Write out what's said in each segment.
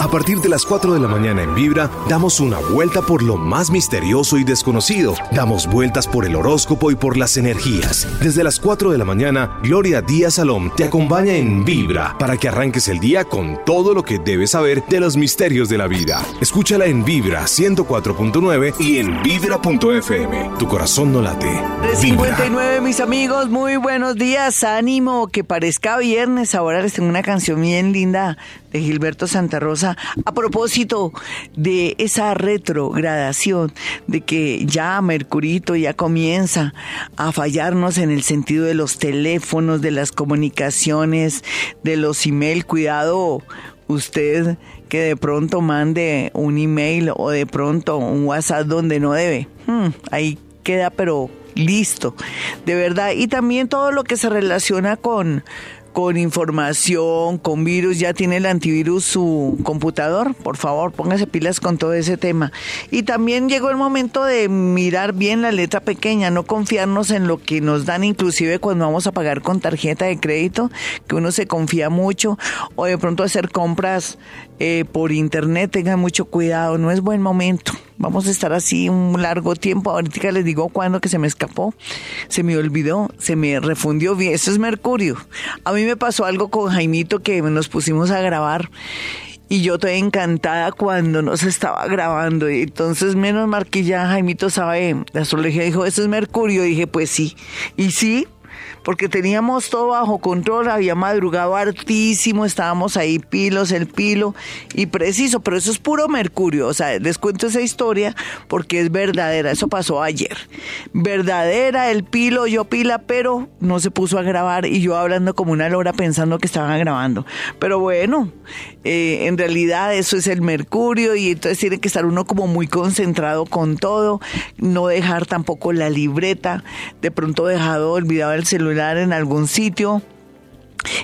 A partir de las 4 de la mañana en Vibra, damos una vuelta por lo más misterioso y desconocido. Damos vueltas por el horóscopo y por las energías. Desde las 4 de la mañana, Gloria Díaz Salom te acompaña en Vibra para que arranques el día con todo lo que debes saber de los misterios de la vida. Escúchala en Vibra 104.9 y en Vibra.fm. Tu corazón no late. De 59, mis amigos, muy buenos días. Ánimo, que parezca viernes. Ahora les tengo una canción bien linda de Gilberto Santa Rosa a propósito de esa retrogradación, de que ya Mercurito ya comienza a fallarnos en el sentido de los teléfonos, de las comunicaciones, de los email. Cuidado usted que de pronto mande un email o de pronto un WhatsApp donde no debe. Hmm, ahí queda pero listo, de verdad. Y también todo lo que se relaciona con con información, con virus, ya tiene el antivirus su computador, por favor, póngase pilas con todo ese tema. Y también llegó el momento de mirar bien la letra pequeña, no confiarnos en lo que nos dan inclusive cuando vamos a pagar con tarjeta de crédito, que uno se confía mucho, o de pronto hacer compras eh, por internet, tengan mucho cuidado, no es buen momento. Vamos a estar así un largo tiempo. Ahorita les digo cuándo que se me escapó, se me olvidó, se me refundió bien. Eso es Mercurio. A mí me pasó algo con Jaimito que nos pusimos a grabar y yo estoy encantada cuando nos estaba grabando. Y entonces, menos mal que ya Jaimito sabe, la astrología dijo, eso es Mercurio. Y dije, pues sí. Y sí, porque teníamos todo bajo control, había madrugado hartísimo, estábamos ahí pilos, el pilo y preciso, pero eso es puro mercurio, o sea, les cuento esa historia porque es verdadera, eso pasó ayer. Verdadera, el pilo, yo pila, pero no se puso a grabar y yo hablando como una lora pensando que estaban grabando. Pero bueno, eh, en realidad eso es el mercurio y entonces tiene que estar uno como muy concentrado con todo, no dejar tampoco la libreta, de pronto dejado olvidado el celular en algún sitio.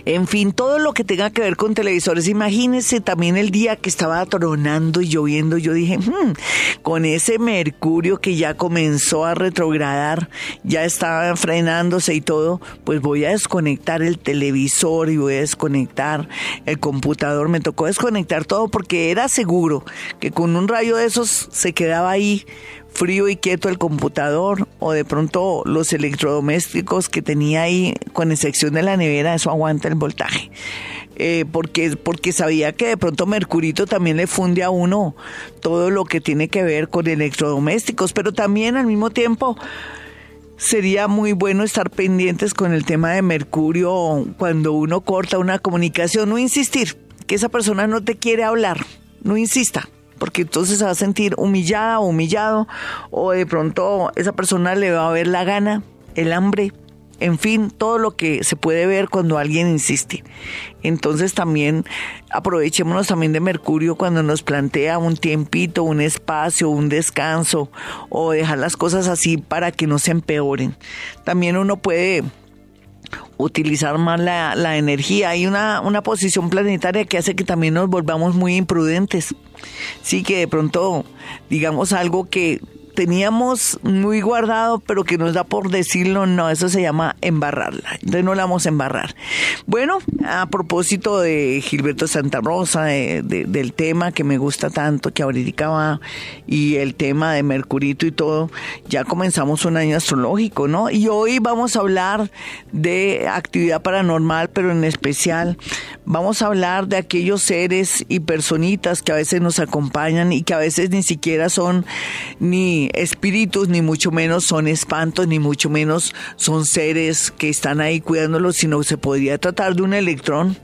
En fin, todo lo que tenga que ver con televisores. Imagínense también el día que estaba tronando y lloviendo, yo dije, hmm, con ese mercurio que ya comenzó a retrogradar, ya estaba frenándose y todo, pues voy a desconectar el televisor y voy a desconectar el computador. Me tocó desconectar todo porque era seguro que con un rayo de esos se quedaba ahí frío y quieto el computador o de pronto los electrodomésticos que tenía ahí, con excepción de la nevera, eso aguanta el voltaje. Eh, porque, porque sabía que de pronto Mercurito también le funde a uno todo lo que tiene que ver con electrodomésticos, pero también al mismo tiempo sería muy bueno estar pendientes con el tema de Mercurio cuando uno corta una comunicación, no insistir, que esa persona no te quiere hablar, no insista porque entonces se va a sentir humillada o humillado, o de pronto esa persona le va a ver la gana, el hambre, en fin, todo lo que se puede ver cuando alguien insiste. Entonces también aprovechémonos también de Mercurio cuando nos plantea un tiempito, un espacio, un descanso o dejar las cosas así para que no se empeoren. También uno puede utilizar más la, la energía. Hay una, una posición planetaria que hace que también nos volvamos muy imprudentes. Sí, que de pronto digamos algo que teníamos muy guardado, pero que nos da por decirlo, no, eso se llama embarrarla. Entonces no la vamos a embarrar. Bueno, a propósito de Gilberto Santa Rosa, del tema que me gusta tanto, que ahorita va, y el tema de Mercurito y todo, ya comenzamos un año astrológico, ¿no? Y hoy vamos a hablar de actividad paranormal, pero en especial vamos a hablar de aquellos seres y personitas que a veces nos acompañan y que a veces ni siquiera son ni espíritus, ni mucho menos son espantos, ni mucho menos son seres que están ahí cuidándolos, sino se podría tratar de un electrón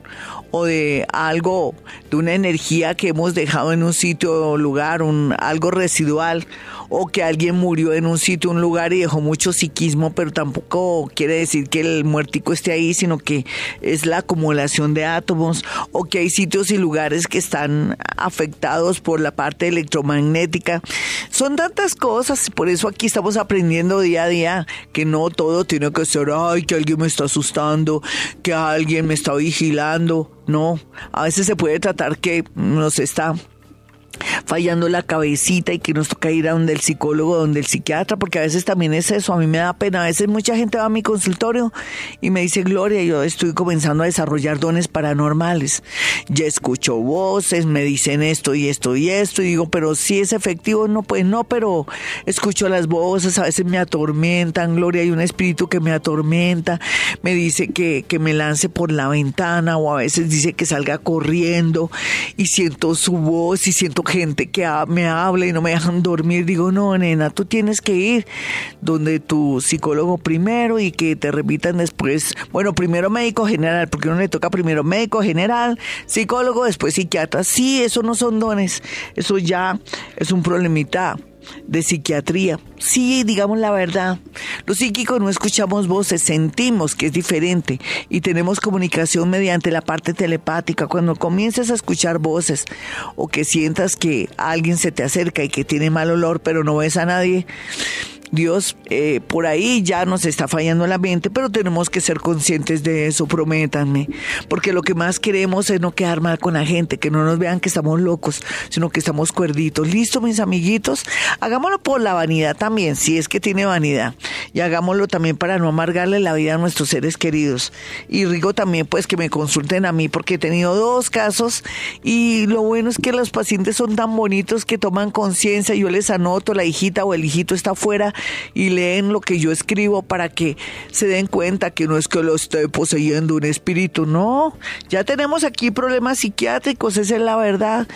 o de algo, de una energía que hemos dejado en un sitio o lugar, un, algo residual, o que alguien murió en un sitio, un lugar y dejó mucho psiquismo, pero tampoco quiere decir que el muertico esté ahí, sino que es la acumulación de átomos, o que hay sitios y lugares que están afectados por la parte electromagnética. Son tantas cosas, por eso aquí estamos aprendiendo día a día que no todo tiene que ser, ay, que alguien me está asustando, que alguien me está vigilando. No, a veces se puede tratar que nos está fallando la cabecita y que nos toca ir a donde el psicólogo, donde el psiquiatra, porque a veces también es eso, a mí me da pena, a veces mucha gente va a mi consultorio y me dice, Gloria, yo estoy comenzando a desarrollar dones paranormales, ya escucho voces, me dicen esto y esto y esto, y digo, pero si es efectivo, no, pues no, pero escucho las voces, a veces me atormentan, Gloria, hay un espíritu que me atormenta, me dice que, que me lance por la ventana o a veces dice que salga corriendo y siento su voz y siento gente que me habla y no me dejan dormir. Digo, no, nena, tú tienes que ir donde tu psicólogo primero y que te repitan después, bueno, primero médico general, porque uno le toca primero médico general, psicólogo, después psiquiatra. Sí, eso no son dones, eso ya es un problemita de psiquiatría. Sí, digamos la verdad. Los psíquicos no escuchamos voces, sentimos que es diferente y tenemos comunicación mediante la parte telepática. Cuando comiences a escuchar voces o que sientas que alguien se te acerca y que tiene mal olor pero no ves a nadie, Dios eh, por ahí ya nos está fallando la mente, pero tenemos que ser conscientes de eso, prométanme, porque lo que más queremos es no quedar mal con la gente, que no nos vean que estamos locos, sino que estamos cuerditos. ¿Listo, mis amiguitos? Hagámoslo por la vanidad también, si es que tiene vanidad, y hagámoslo también para no amargarle la vida a nuestros seres queridos. Y digo también, pues, que me consulten a mí, porque he tenido dos casos, y lo bueno es que los pacientes son tan bonitos que toman conciencia, yo les anoto, la hijita o el hijito está afuera, y leen lo que yo escribo para que se den cuenta que no es que lo esté poseyendo un espíritu, no. Ya tenemos aquí problemas psiquiátricos, esa es la verdad.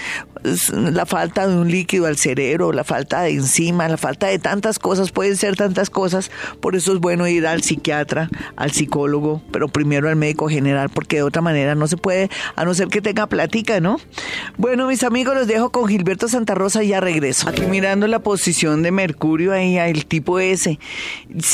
La falta de un líquido al cerebro, la falta de enzima, la falta de tantas cosas, pueden ser tantas cosas. Por eso es bueno ir al psiquiatra, al psicólogo, pero primero al médico general, porque de otra manera no se puede, a no ser que tenga plática, ¿no? Bueno, mis amigos, los dejo con Gilberto Santa Rosa y ya regreso. Aquí mirando la posición de Mercurio ahí, el tipo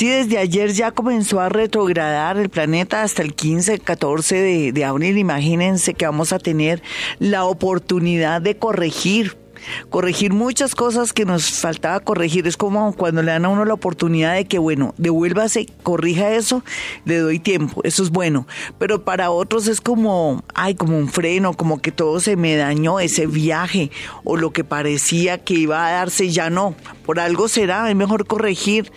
desde ayer ya comenzó a retrogradar el planeta hasta el 15, 14 de, de abril. Imagínense que vamos a tener la oportunidad de corregir corregir muchas cosas que nos faltaba corregir. Es como cuando le dan a uno la oportunidad de que, bueno, devuélvase, corrija eso, le doy tiempo, eso es bueno. Pero para otros es como, ay, como un freno, como que todo se me dañó, ese viaje, o lo que parecía que iba a darse ya no. Por algo será, es mejor corregir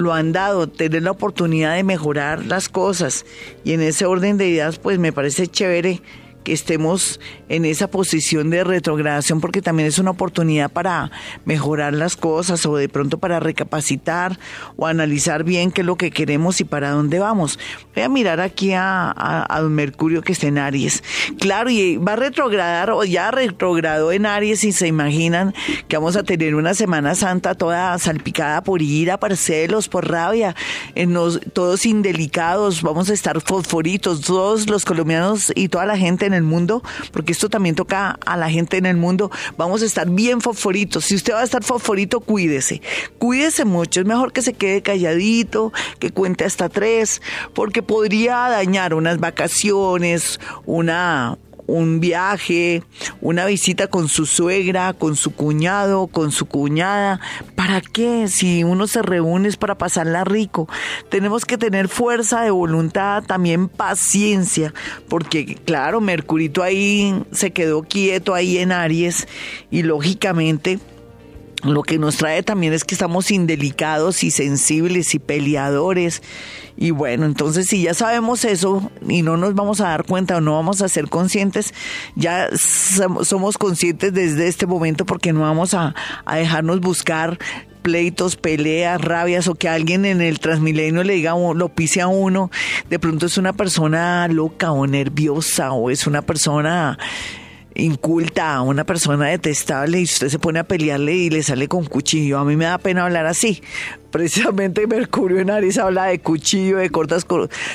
lo han dado, tener la oportunidad de mejorar las cosas. Y en ese orden de ideas, pues me parece chévere que estemos en esa posición de retrogradación porque también es una oportunidad para mejorar las cosas o de pronto para recapacitar o analizar bien qué es lo que queremos y para dónde vamos. Voy a mirar aquí a, a, Mercurio que está en Aries. Claro, y va a retrogradar o ya retrogradó en Aries y se imaginan que vamos a tener una Semana Santa toda salpicada por ira, por celos, por rabia, en los, todos indelicados, vamos a estar fosforitos, todos los colombianos y toda la gente en el mundo, porque esto también toca a la gente en el mundo, vamos a estar bien fosforitos. Si usted va a estar fosforito, cuídese. Cuídese mucho. Es mejor que se quede calladito, que cuente hasta tres, porque podría dañar unas vacaciones, una un viaje, una visita con su suegra, con su cuñado, con su cuñada. ¿Para qué? Si uno se reúne es para pasarla rico. Tenemos que tener fuerza de voluntad, también paciencia, porque claro, Mercurito ahí se quedó quieto ahí en Aries y lógicamente lo que nos trae también es que estamos indelicados y sensibles y peleadores. Y bueno, entonces si ya sabemos eso y no nos vamos a dar cuenta o no vamos a ser conscientes, ya somos conscientes desde este momento porque no vamos a, dejarnos buscar pleitos, peleas, rabias o que alguien en el Transmilenio le diga lo pise a uno, de pronto es una persona loca o nerviosa o es una persona inculta a una persona detestable y usted se pone a pelearle y le sale con cuchillo. A mí me da pena hablar así, precisamente Mercurio en Aries habla de cuchillo, de cortas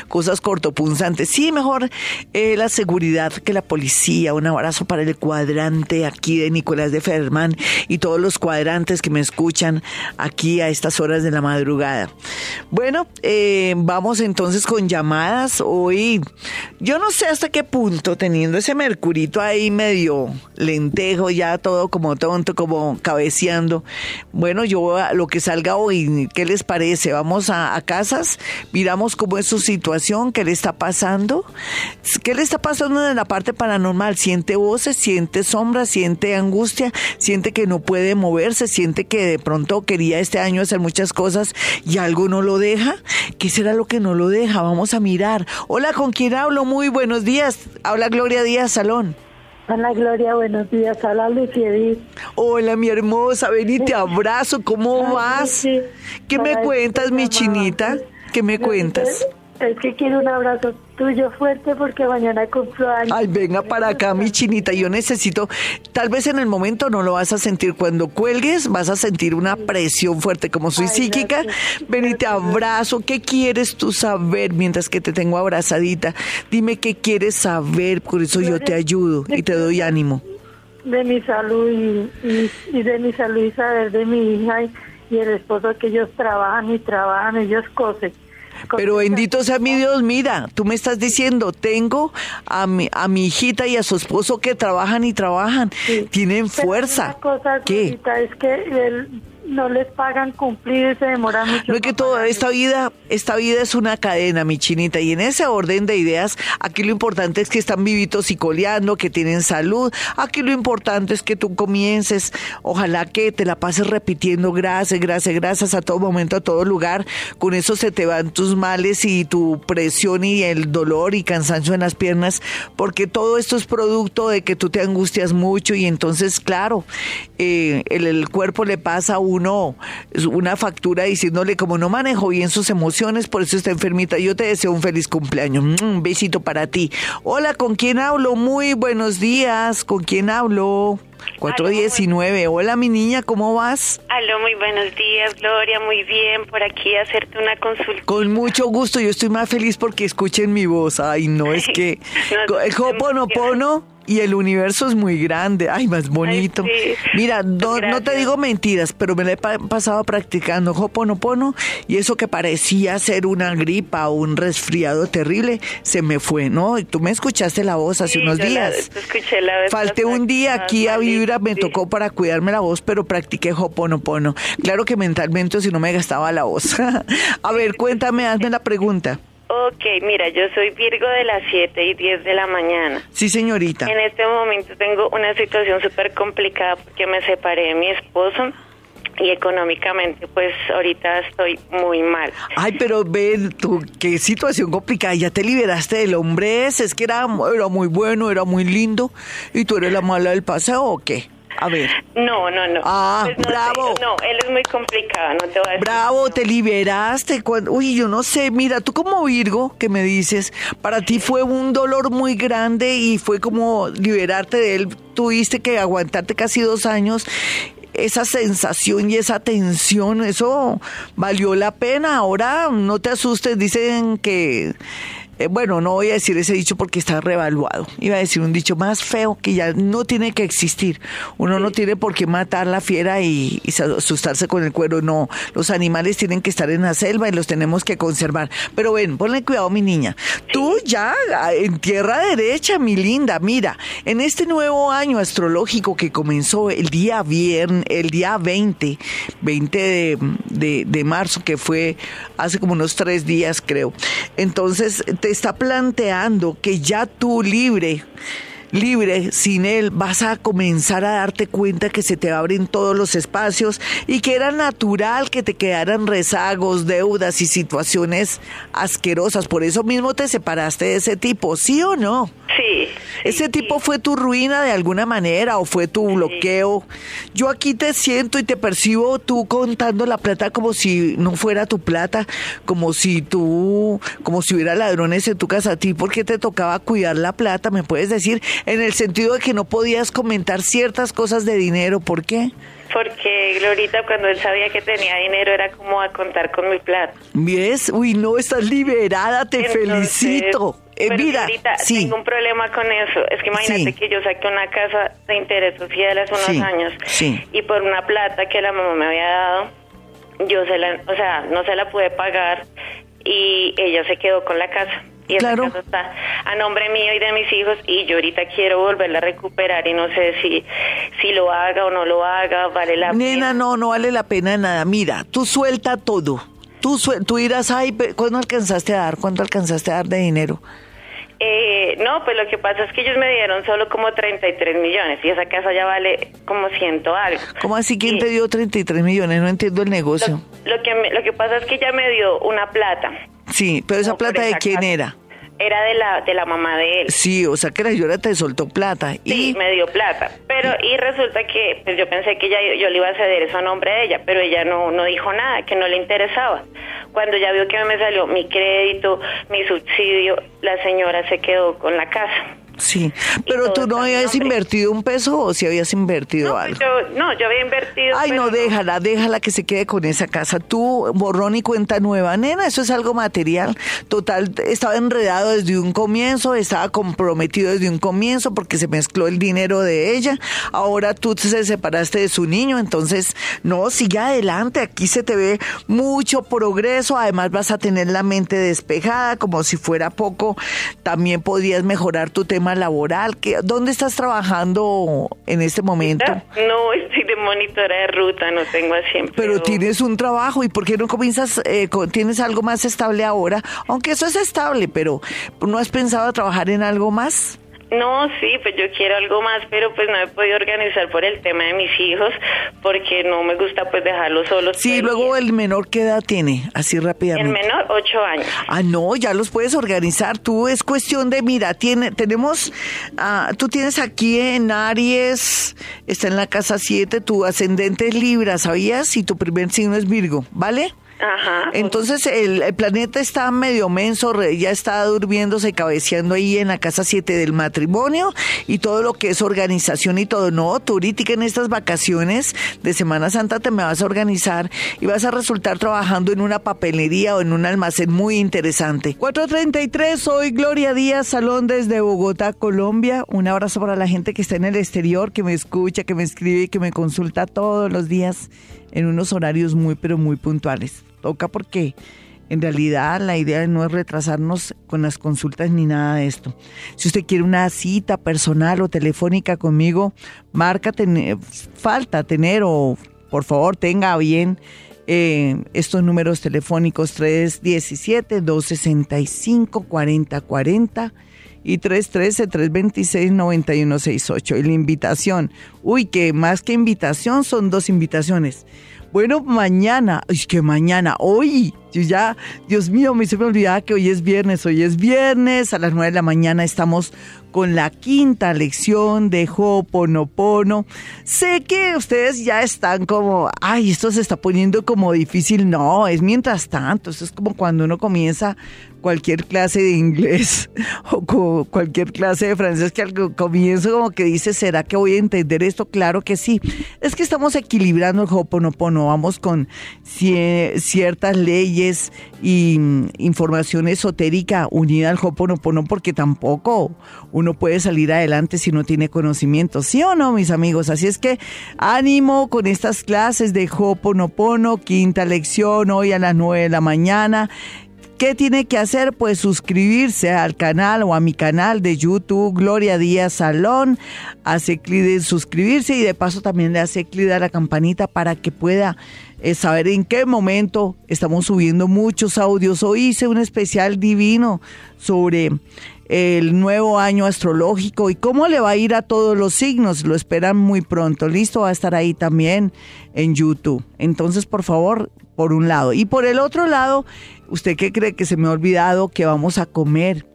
cosas cortopunzantes. Sí, mejor eh, la seguridad que la policía. Un abrazo para el cuadrante aquí de Nicolás de Fermán y todos los cuadrantes que me escuchan aquí a estas horas de la madrugada. Bueno, eh, vamos entonces con llamadas. Hoy, yo no sé hasta qué punto, teniendo ese Mercurito ahí medio lentejo, ya todo como tonto, como cabeceando. Bueno, yo lo que salga hoy, ¿qué les parece? Vamos a, a casas, miramos cómo es su situación, qué le está pasando, qué le está pasando en la parte paranormal. Siente voces, siente sombras, siente angustia, siente que no puede moverse, siente que de pronto quería este año hacer muchas cosas y algo no lo deja. ¿Qué será lo que no lo deja? Vamos a mirar. Hola, ¿con quién hablo? Muy buenos días. Habla Gloria Díaz Salón. Hola Gloria, buenos días. Hola Luciedis. Hola mi hermosa, ven y te abrazo. ¿Cómo vas? ¿Qué me cuentas, mi chinita? ¿Qué me cuentas? Es que quiero un abrazo tuyo fuerte porque mañana cumplo años. Ay, venga para acá, mi chinita. Yo necesito, tal vez en el momento no lo vas a sentir. Cuando cuelgues, vas a sentir una presión fuerte. Como soy psíquica, ven y te abrazo. ¿Qué quieres tú saber mientras que te tengo abrazadita? Dime qué quieres saber, por eso yo te ayudo y te doy ánimo. De mi salud y, y, de mi salud y saber de mi hija y, y el esposo que ellos trabajan y trabajan, ellos cosen pero bendito sea mi Dios, mira, tú me estás diciendo, tengo a mi, a mi hijita y a su esposo que trabajan y trabajan, tienen fuerza. ¿Qué? es que el, no les pagan cumplir, se demora mucho. No es que toda esta vida, esta vida es una cadena, mi chinita, y en ese orden de ideas, aquí lo importante es que están vivitos y coleando, que tienen salud. Aquí lo importante es que tú comiences, ojalá que te la pases repitiendo gracias, gracias, gracias a todo momento, a todo lugar. Con eso se te van tus males y tu presión y el dolor y cansancio en las piernas, porque todo esto es producto de que tú te angustias mucho y entonces, claro, eh, el, el cuerpo le pasa a uno una factura diciéndole como no manejo bien sus emociones, por eso está enfermita. Yo te deseo un feliz cumpleaños. Mm, un besito para ti. Hola, ¿con quién hablo? Muy buenos días. ¿Con quién hablo? 419. Hola, mi niña, ¿cómo vas? Aló, muy buenos días, Gloria. Muy bien, por aquí hacerte una consulta. Con mucho gusto. Yo estoy más feliz porque escuchen mi voz. Ay, no, es que... el Hoponopono y el universo es muy grande, ay, más bonito. Mira, no, te digo mentiras, pero me lo he pasado practicando Hoponopono y eso que parecía ser una gripa o un resfriado terrible, se me fue, ¿no? Y tú me escuchaste la voz hace unos días. escuché la vez Falté un día aquí a Vibra, me tocó para cuidarme la voz, pero practiqué Hoponopono. Claro que mentalmente si no me gastaba la voz. a ver, cuéntame, hazme la pregunta. Ok, mira, yo soy Virgo de las 7 y 10 de la mañana. Sí, señorita. En este momento tengo una situación súper complicada porque me separé de mi esposo y económicamente pues ahorita estoy muy mal. Ay, pero ven, tú, qué situación complicada, ya te liberaste del hombre ese, es que era, era muy bueno, era muy lindo y tú eres la mala del paseo o qué? A ver. No, no, no. Ah, pues bravo. no, él es muy complicado, no te voy a decir. Bravo, te liberaste. Uy, yo no sé, mira, tú como Virgo, que me dices, para ti fue un dolor muy grande y fue como liberarte de él. Tuviste que aguantarte casi dos años esa sensación y esa tensión, eso valió la pena. Ahora no te asustes, dicen que eh, bueno, no voy a decir ese dicho porque está revaluado. Iba a decir un dicho más feo que ya no tiene que existir. Uno no tiene por qué matar la fiera y, asustarse con el cuero. No, los animales tienen que estar en la selva y los tenemos que conservar. Pero ven, ponle cuidado, mi niña. Tú ya en tierra derecha, mi linda. Mira, en este nuevo año astrológico que comenzó el día viernes, el día 20, 20 de, de, de marzo, que fue hace como unos tres días, creo. Entonces, te está planteando que ya tú libre libre, sin él, vas a comenzar a darte cuenta que se te abren todos los espacios y que era natural que te quedaran rezagos, deudas y situaciones asquerosas. Por eso mismo te separaste de ese tipo, ¿sí o no? Sí. ¿Ese tipo fue tu ruina de alguna manera o fue tu bloqueo? Yo aquí te siento y te percibo tú contando la plata como si no fuera tu plata, como si tú, como si hubiera ladrones en tu casa a ti, porque te tocaba cuidar la plata, ¿me puedes decir? En el sentido de que no podías comentar ciertas cosas de dinero. ¿Por qué? Porque Glorita cuando él sabía que tenía dinero era como a contar con mi plata. ¿Ves? Uy, no, estás liberada, te felicito. Eh, mira, sí. tengo un problema con eso. Es que imagínate que yo saqué una casa de interés social hace unos años y por una plata que la mamá me había dado, yo se la, o sea, no se la pude pagar y ella se quedó con la casa y esa casa está a nombre mío y de mis hijos y yo ahorita quiero volverla a recuperar y no sé si, si lo haga o no lo haga, vale la pena. Nena, no, no vale la pena nada. Mira, tú suelta todo. Tú, tú irás, ay, ¿cuándo alcanzaste a dar? ¿Cuánto alcanzaste a dar de dinero? Eh, no, pues lo que pasa es que ellos me dieron solo como 33 millones y esa casa ya vale como ciento algo. ¿Cómo así? ¿Quién te dio 33 millones? No entiendo el negocio. Lo, que, lo que pasa es que ella me dio una plata. Sí, pero esa plata de quién era? Era de la, de la mamá de él. Sí, o sea que la señora te soltó plata. Sí, me dio plata. Pero, y resulta que pues yo pensé que ya yo le iba a ceder eso a nombre de ella, pero ella no, no dijo nada, que no le interesaba. Cuando ya vio que me salió mi crédito, mi subsidio, la señora se quedó con la casa. Sí, pero tú no habías invertido un peso o si habías invertido no, algo. Yo, no, yo había invertido. Ay, no, déjala, déjala que se quede con esa casa. Tú, borrón y cuenta nueva, nena, eso es algo material. Total, estaba enredado desde un comienzo, estaba comprometido desde un comienzo porque se mezcló el dinero de ella. Ahora tú te separaste de su niño, entonces, no, sigue adelante. Aquí se te ve mucho progreso. Además, vas a tener la mente despejada, como si fuera poco. También podrías mejorar tu tema laboral? ¿Qué, ¿Dónde estás trabajando en este momento? No, estoy de monitora de ruta, no tengo así Pero tienes un trabajo y ¿por qué no comienzas, eh, tienes algo más estable ahora? Aunque eso es estable, pero ¿no has pensado trabajar en algo más? No, sí, pues yo quiero algo más, pero pues no he podido organizar por el tema de mis hijos, porque no me gusta pues dejarlos solos. Sí, luego el menor, ¿qué edad tiene? Así rápidamente. El menor, ocho años. Ah, no, ya los puedes organizar. Tú es cuestión de, mira, tiene, tenemos, ah, tú tienes aquí en Aries, está en la casa 7, tu ascendente es Libra, ¿sabías? Y tu primer signo es Virgo, ¿vale? Ajá. Entonces el, planeta está medio menso, ya está durmiéndose, cabeceando ahí en la casa 7 del matrimonio y todo lo que es organización y todo. No, ahorita en estas vacaciones de Semana Santa te me vas a organizar y vas a resultar trabajando en una papelería o en un almacén muy interesante. 433, soy Gloria Díaz Salón desde Bogotá, Colombia. Un abrazo para la gente que está en el exterior, que me escucha, que me escribe y que me consulta todos los días en unos horarios muy, pero muy puntuales. Toca porque en realidad la idea no es retrasarnos con las consultas ni nada de esto. Si usted quiere una cita personal o telefónica conmigo, marca, falta tener o por favor tenga bien eh, estos números telefónicos 317-265-4040 y 313-326-9168. Y la invitación, uy, que más que invitación son dos invitaciones. Bueno, mañana, es que mañana, hoy, yo ya, Dios mío, me se me olvidaba que hoy es viernes, hoy es viernes, a las nueve de la mañana estamos con la quinta lección de Ho'oponopono. Sé que ustedes ya están como, ay, esto se está poniendo como difícil. No, es mientras tanto, esto es como cuando uno comienza cualquier clase de inglés o cualquier clase de francés que al comienzo como que dice, ¿será que voy a entender esto? Claro que sí. Es que estamos equilibrando el Ho'oponopono, vamos con ciertas leyes y mm, información esotérica unida al Ho'oponopono porque tampoco uno puede salir adelante si no tiene conocimiento, ¿sí o no, mis amigos? Así es que ánimo con estas clases de Ho'oponopono, quinta lección hoy a las 9 de la mañana. ¿Qué tiene que hacer? Pues suscribirse al canal o a mi canal de YouTube, Gloria Díaz Salón. Hace clic en suscribirse y de paso también le hace clic a la campanita para que pueda eh, saber en qué momento estamos subiendo muchos audios. Hoy hice un especial divino sobre el nuevo año astrológico y cómo le va a ir a todos los signos. Lo esperan muy pronto. Listo, va a estar ahí también en YouTube. Entonces, por favor, por un lado. Y por el otro lado, ¿usted qué cree que se me ha olvidado que vamos a comer?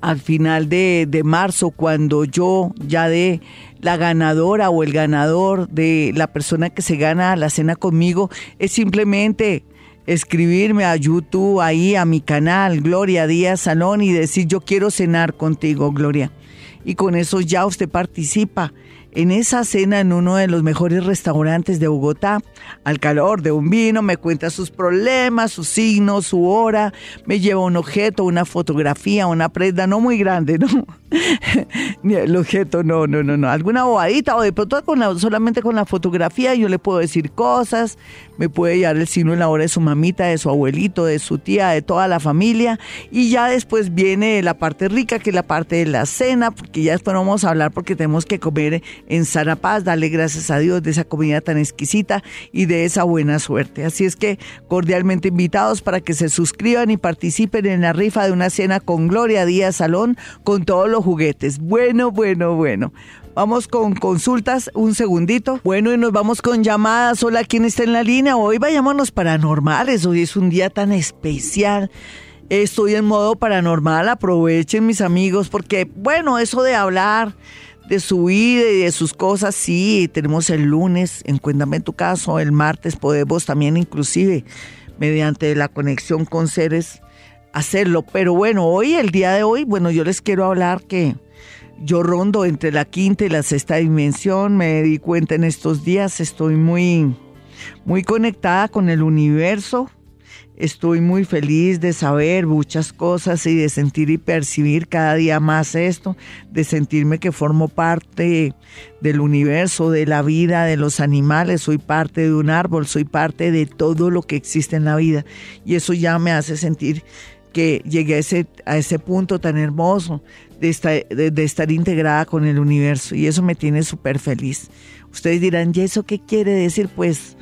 al final de, de, marzo, cuando yo ya de la ganadora o el ganador de la persona que se gana la cena conmigo, es simplemente escribirme a YouTube, ahí a mi canal, Gloria Díaz Salón, y decir yo quiero cenar contigo, Gloria. Y con eso ya usted participa en esa cena en uno de los mejores restaurantes de Bogotá, al calor de un vino, me cuenta sus problemas, sus signos, su hora, me lleva un objeto, una fotografía, una prenda no muy grande, ¿no? el objeto, no, no, no, no. Alguna bobadita o de pronto con solamente con la fotografía yo le puedo decir cosas, me puede llevar el signo en la hora de su mamita, de su abuelito, de su tía, de toda la familia. Y ya después viene la parte rica, que es la parte de la cena, porque ya después vamos a hablar porque tenemos que comer en sana paz, darle gracias a Dios de esa comida tan exquisita y de esa buena suerte. Así es que cordialmente invitados para que se suscriban y participen en la rifa de una cena con Gloria Díaz Salón con todos los juguetes. Bueno, bueno, bueno. Vamos con consultas, un segundito. Bueno, y nos vamos con llamadas. Hola, ¿quién está en la línea? Hoy vayámonos paranormales. Hoy es un día tan especial. Estoy en modo paranormal. Aprovechen, mis amigos, porque, bueno, eso de hablar de su vida y de sus cosas, sí, tenemos el lunes en Cuéntame tu caso, el martes podemos también inclusive mediante la conexión con seres hacerlo. Pero bueno, hoy, el día de hoy, bueno, yo les quiero hablar que yo rondo entre la quinta y la sexta dimensión, me di cuenta en estos días, estoy muy, muy conectada con el universo, estoy muy feliz de saber muchas cosas y de sentir y percibir cada día más esto, de sentirme que formo parte del universo, de la vida, de los animales, soy parte de un árbol, soy parte de todo lo que existe en la vida y eso ya me hace sentir que llegué a ese, a ese punto tan hermoso de estar, de, estar integrada con el universo y eso me tiene súper feliz. Ustedes dirán, ¿y eso qué quiere decir? Pues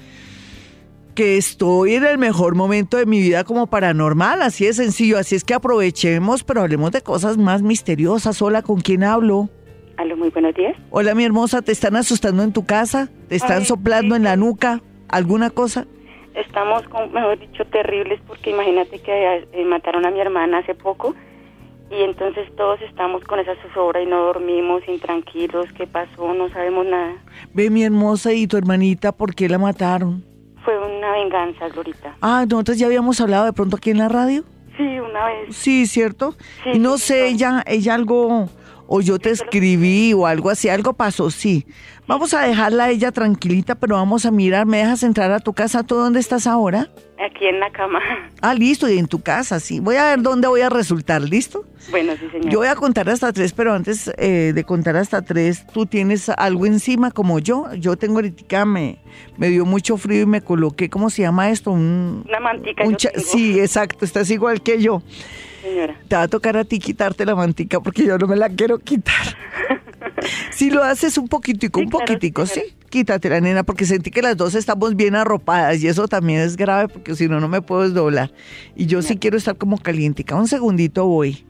que estoy en el mejor momento de mi vida como paranormal, así de sencillo, así es que aprovechemos, pero hablemos de cosas más misteriosas. Hola, ¿con quién hablo? Aló, muy buenos días. Hola, mi hermosa, ¿te están asustando en tu casa? ¿Te están soplando en la nuca? ¿Alguna cosa? Estamos, con, mejor dicho, terribles porque imagínate que eh, mataron a mi hermana hace poco y entonces todos estamos con esa zozobra y no dormimos, intranquilos, ¿qué pasó? No sabemos nada. Ve mi hermosa y tu hermanita, ¿por qué la mataron? Una venganza, Glorita. Ah, nosotros ya habíamos hablado de pronto aquí en la radio. Sí, una vez. Sí, ¿cierto? y no sé, ella, ella algo, o yo te escribí o algo así, algo pasó, sí. Vamos a dejarla a ella tranquilita, pero vamos a mirar, ¿me dejas entrar a tu casa? ¿Tú dónde estás ahora? Aquí en la cama. Ah, listo, y en tu casa, sí. Voy a ver dónde voy a resultar, ¿listo? Bueno, sí, señor. Yo voy a contar hasta tres, pero antes eh, de contar hasta tres, tú tienes algo encima como yo. Yo tengo ahorita, me, me dio mucho frío y me coloqué, ¿cómo se llama esto? Una mantica. sí, exacto, estás igual que yo. Señora. Te va a tocar a ti quitarte la mantica porque yo no me la quiero quitar. si lo haces un poquitico, un poquitico, ¿sí? Quítate la nena, porque sentí que las dos estamos bien arropadas y eso también es grave porque si no, no me puedo desdoblar. Y yo sí quiero estar como calientica. Un segundito voy.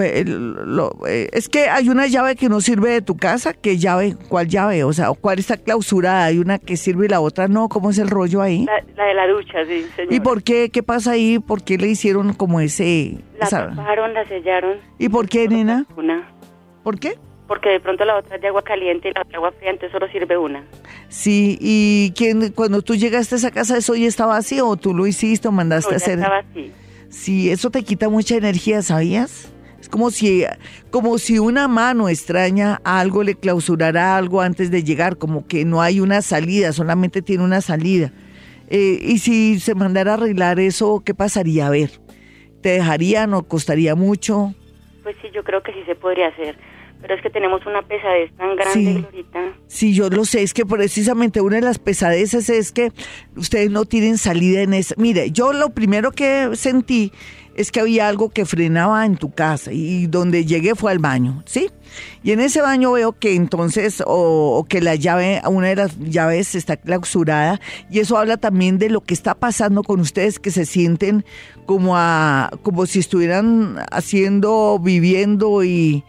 Eh, es que hay una llave que no sirve de tu casa. ¿Qué llave? ¿Cuál llave? O sea, ¿cuál está clausurada? Hay una que sirve y la otra no. ¿Cómo es el rollo ahí? La, de la ducha, sí, señora. ¿Y por qué? ¿Qué pasa ahí? ¿Por qué le hicieron como ese...? La taparon, la sellaron. ¿Y por qué, nena? Una. ¿Por qué? Porque de pronto la otra es de agua caliente y la otra agua fría, entonces solo sirve una. Sí, ¿y quién, cuando tú llegaste a esa casa, eso ya estaba así o tú lo hiciste o mandaste a hacer? estaba así. Sí, eso te quita mucha energía, ¿sabías? Es como si, como si una mano extraña algo le clausurara algo antes de llegar, como que no hay una salida, solamente tiene una salida. Eh, y si se mandara a arreglar eso, ¿qué pasaría? A ver, ¿te dejarían o costaría mucho? Pues sí, yo creo que sí se podría hacer pero es que tenemos una pesadez tan grande, sí, Sí, yo lo sé, es que precisamente una de las pesadeces es que ustedes no tienen salida en esa. Mire, yo lo primero que sentí es que había algo que frenaba en tu casa y donde llegué fue al baño, ¿sí? Y en ese baño veo que entonces, o, que la llave, una de las llaves está clausurada y eso habla también de lo que está pasando con ustedes que se sienten como a, como si estuvieran haciendo, viviendo y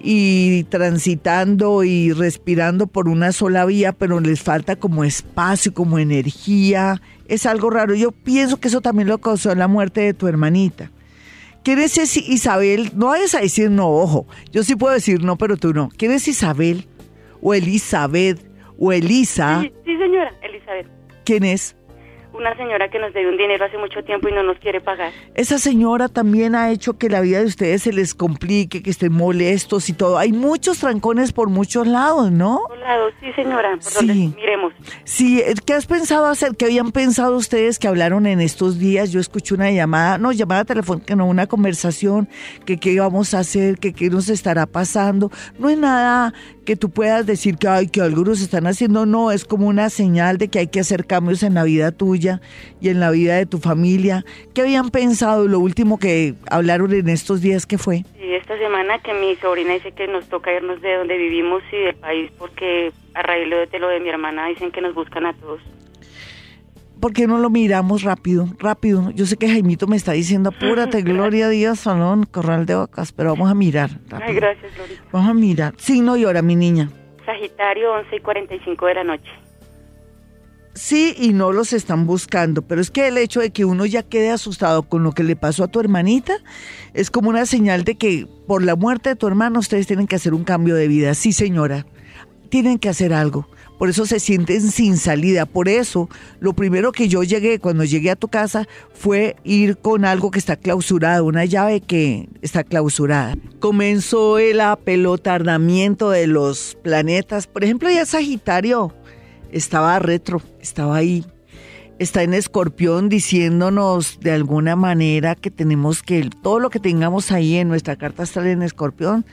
y transitando y respirando por una sola vía, pero les falta como espacio, como energía. Es algo raro. Yo pienso que eso también lo causó la muerte de tu hermanita. ¿Quién es Isabel? No vayas a decir no, ojo. Yo sí puedo decir no, pero tú no. ¿Quién es Isabel? ¿O Elizabeth? ¿O Elisa? Sí, sí señora, Elizabeth. ¿Quién es? Una señora que nos debe un dinero hace mucho tiempo y no nos quiere pagar. Esa señora también ha hecho que la vida de ustedes se les complique, que estén molestos y todo. Hay muchos trancones por muchos lados, ¿no? Por lados, sí, señora, por donde miremos. Sí, ¿qué has pensado hacer? ¿Qué habían pensado ustedes que hablaron en estos días? Yo escuché una llamada, no, llamada telefónica, no, una conversación, que qué íbamos a hacer, que qué nos estará pasando. No es nada que tú puedas decir que, ay, que algunos están haciendo, no, es como una señal de que hay que hacer cambios en la vida tuya y en la vida de tu familia. ¿Qué habían pensado? Lo último que hablaron en estos días, ¿qué fue? Sí, esta semana que mi sobrina dice que nos toca irnos de donde vivimos y del país porque a raíz de lo de mi hermana dicen que nos buscan a todos. ¿por qué no lo miramos rápido? Rápido. Yo sé que Jaimito me está diciendo, apúrate, Gloria a Dios, Salón, Corral de Vacas, pero vamos a mirar. Ay, gracias, Gloria. Vamos a mirar. Sí, no llora, mi niña. Sagitario, 11 y 45 de la noche. Sí, y no los están buscando, pero es que el hecho de que uno ya quede asustado con lo que le pasó a tu hermanita es como una señal de que por la muerte de tu hermano ustedes tienen que hacer un cambio de vida. Sí, señora, tienen que hacer algo por eso se sienten sin salida. Por eso, lo primero que yo llegué, cuando llegué a tu casa, fue ir con algo que está clausurado, una llave que está clausurada. Comenzó el apelotardamiento de los planetas. Por ejemplo, ya Sagitario estaba retro, estaba ahí. Está en escorpión diciéndonos de alguna manera que tenemos que, todo lo que tengamos ahí en nuestra carta astral en escorpión,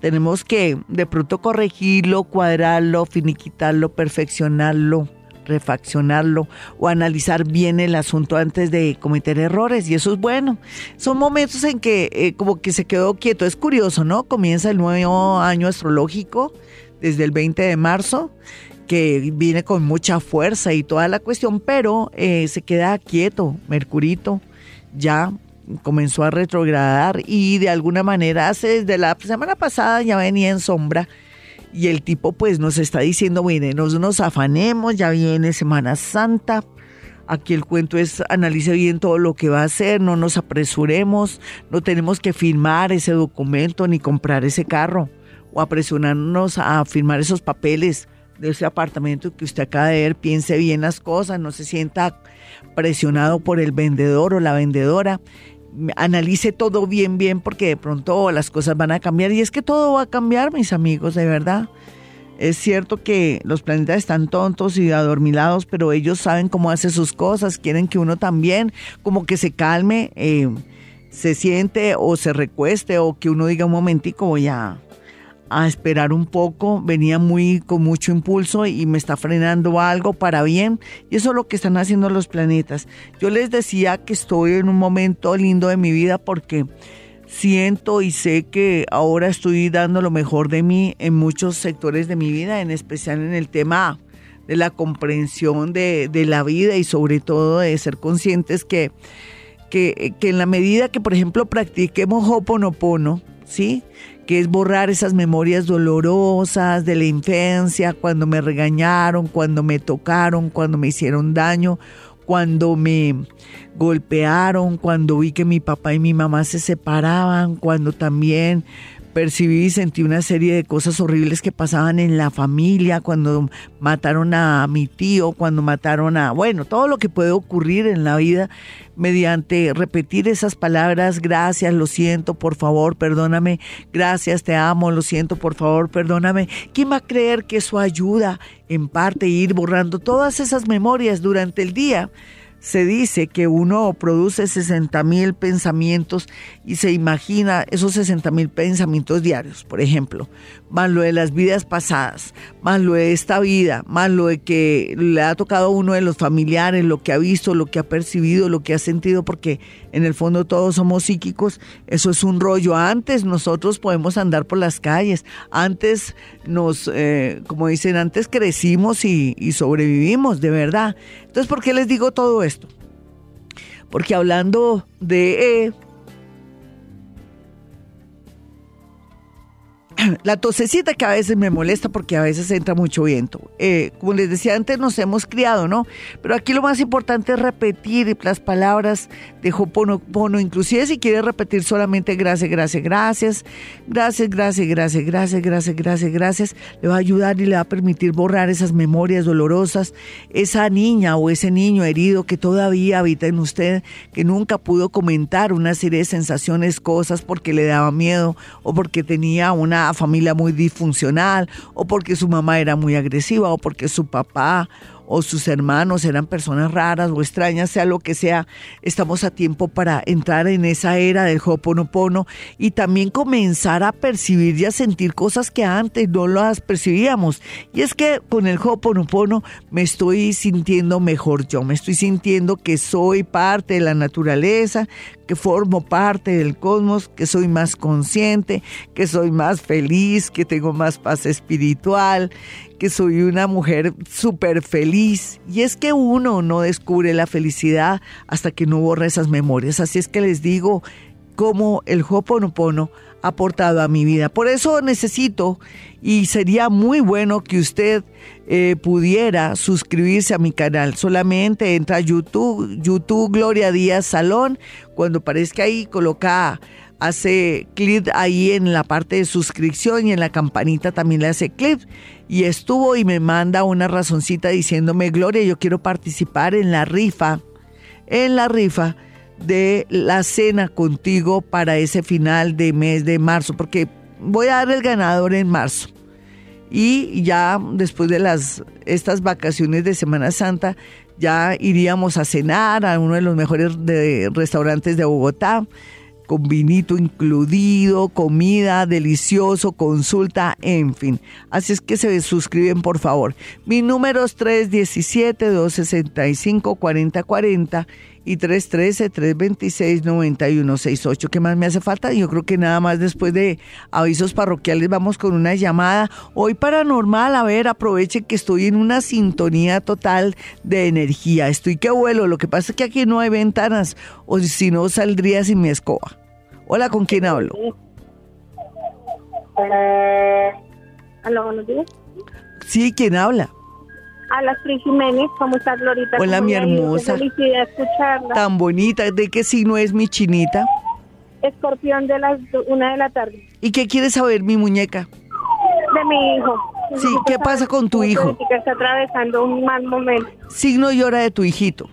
tenemos que de pronto corregirlo, cuadrarlo, finiquitarlo, perfeccionarlo, refaccionarlo o analizar bien el asunto antes de cometer errores y eso es bueno. Son momentos en que eh, como que se quedó quieto. Es curioso, ¿no? Comienza el nuevo año astrológico desde el 20 de marzo que viene con mucha fuerza y toda la cuestión, pero eh, se queda quieto, Mercurito, ya comenzó a retrogradar y de alguna manera hace desde la semana pasada ya venía en sombra y el tipo pues nos está diciendo, mire, nos nos afanemos, ya viene Semana Santa, aquí el cuento es analice bien todo lo que va a hacer, no nos apresuremos, no tenemos que firmar ese documento ni comprar ese carro o apresurarnos a firmar esos papeles de ese apartamento que usted acaba de ver, piense bien las cosas, no se sienta presionado por el vendedor o la vendedora analice todo bien, bien, porque de pronto las cosas van a cambiar. Y es que todo va a cambiar, mis amigos, de verdad. Es cierto que los planetas están tontos y adormilados, pero ellos saben cómo hace sus cosas, quieren que uno también como que se calme, eh, se siente o se recueste o que uno diga un momentico voy a, a esperar un poco, venía muy con mucho impulso y me está frenando algo para bien. Y eso es lo que están haciendo los planetas. Yo les decía que estoy en un momento lindo de mi vida porque siento y sé que ahora estoy dando lo mejor de mí en muchos sectores de mi vida, en especial en el tema de la comprensión de, la vida y sobre todo de ser conscientes que, que, que en la medida que, por ejemplo, practiquemos Hoponopono, ¿sí? Que es borrar esas memorias dolorosas de la infancia, cuando me regañaron, cuando me tocaron, cuando me hicieron daño, cuando me golpearon, cuando vi que mi papá y mi mamá se separaban, cuando también percibí y sentí una serie de cosas horribles que pasaban en la familia, cuando mataron a mi tío, cuando mataron a, bueno, todo lo que puede ocurrir en la vida mediante repetir esas palabras, gracias, lo siento, por favor, perdóname, gracias, te amo, lo siento, por favor, perdóname. ¿Quién va a creer que eso ayuda en parte a ir borrando todas esas memorias durante el día? Se dice que uno produce 60 mil pensamientos y se imagina esos 60 mil pensamientos diarios, por ejemplo, más lo de las vidas pasadas, más lo de esta vida, más lo de que le ha tocado a uno de los familiares, lo que ha visto, lo que ha percibido, lo que ha sentido, porque en el fondo todos somos psíquicos, eso es un rollo. Antes nosotros podemos andar por las calles, antes nos, eh, como dicen, antes crecimos y, y sobrevivimos, de verdad. Entonces, ¿por qué les digo todo esto? Porque hablando de... la tosecita que a veces me molesta porque a veces entra mucho viento. Eh, como les decía antes, nos hemos criado, ¿no? Pero aquí lo más importante es repetir las palabras de Hoponopono, inclusive si quiere repetir solamente gracias, gracias, gracias, gracias, gracias, gracias, gracias, gracias, gracias, gracias, le va a ayudar y le va a permitir borrar esas memorias dolorosas, esa niña o ese niño herido que todavía habita en usted, que nunca pudo comentar una serie de sensaciones, cosas porque le daba miedo o porque tenía una familia muy disfuncional, o porque su mamá era muy agresiva, o porque su papá o sus hermanos eran personas raras o extrañas, sea lo que sea, estamos a tiempo para entrar en esa era del Hoponopono y también comenzar a percibir y a sentir cosas que antes no las percibíamos. Y es que con el Hoponopono me estoy sintiendo mejor yo, me estoy sintiendo que soy parte de la naturaleza, que formo parte del cosmos, que soy más consciente, que soy más feliz, que tengo más paz espiritual, que soy una mujer súper feliz. Y es que uno no descubre la felicidad hasta que no borra esas memorias. Así es que les digo cómo el Hoponopono ha aportado a mi vida. Por eso necesito y sería muy bueno que usted eh, pudiera suscribirse a mi canal. Solamente entra a YouTube, YouTube Gloria Díaz Salón. Cuando aparezca ahí, coloca hace clic ahí en la parte de suscripción y en la campanita también le hace clic y estuvo y me manda una razoncita diciéndome, Gloria, yo quiero participar en la rifa, en la rifa de la cena contigo para ese final de mes de marzo, porque voy a dar el ganador en marzo. Y ya después de las estas vacaciones de Semana Santa, ya iríamos a cenar a uno de los mejores restaurantes de Bogotá con vinito incluido, comida delicioso, consulta, en fin. Así es que se suscriben por favor. Mi número es 317-265-4040 y 313-326-9168. ¿Qué más me hace falta? Yo creo que nada más después de avisos parroquiales vamos con una llamada. Hoy paranormal, a ver, aproveche que estoy en una sintonía total de energía. Estoy que vuelo, lo que pasa es que aquí no hay ventanas o si no saldría sin mi escoba. Hola, ¿con quién hablo? Hola, buenos días. Sí, ¿quién habla? A las Jiménez, ¿cómo estás, Glorita? Hola, mi hermosa. Felicidad escucharla. Tan bonita. ¿De qué signo es mi chinita? Escorpión de las una de la tarde. ¿Y qué quieres saber, mi muñeca? De mi hijo. Sí, ¿qué pasa con tu hijo? Que está atravesando un mal momento. Signo y hora de tu hijito.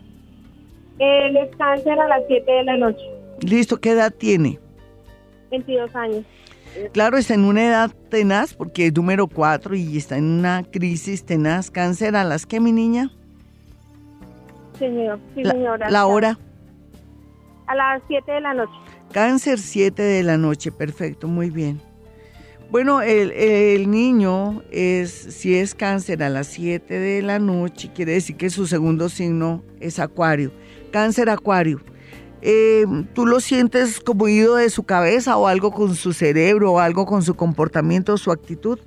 Él es cáncer a las 7 de la noche. Listo, ¿qué edad tiene? 22 años. Claro, está en una edad tenaz porque es número 4 y está en una crisis tenaz. ¿Cáncer a las qué, mi niña? Señor, sí, la, señora. ¿La hora? A las 7 de la noche. Cáncer 7 de la noche, perfecto, muy bien. Bueno, el, el, niño es, si es cáncer a las 7 de la noche, quiere decir que su segundo signo es acuario. Cáncer acuario eh, ¿tú lo sientes como ido de su cabeza o algo con su cerebro o algo con su comportamiento o su actitud?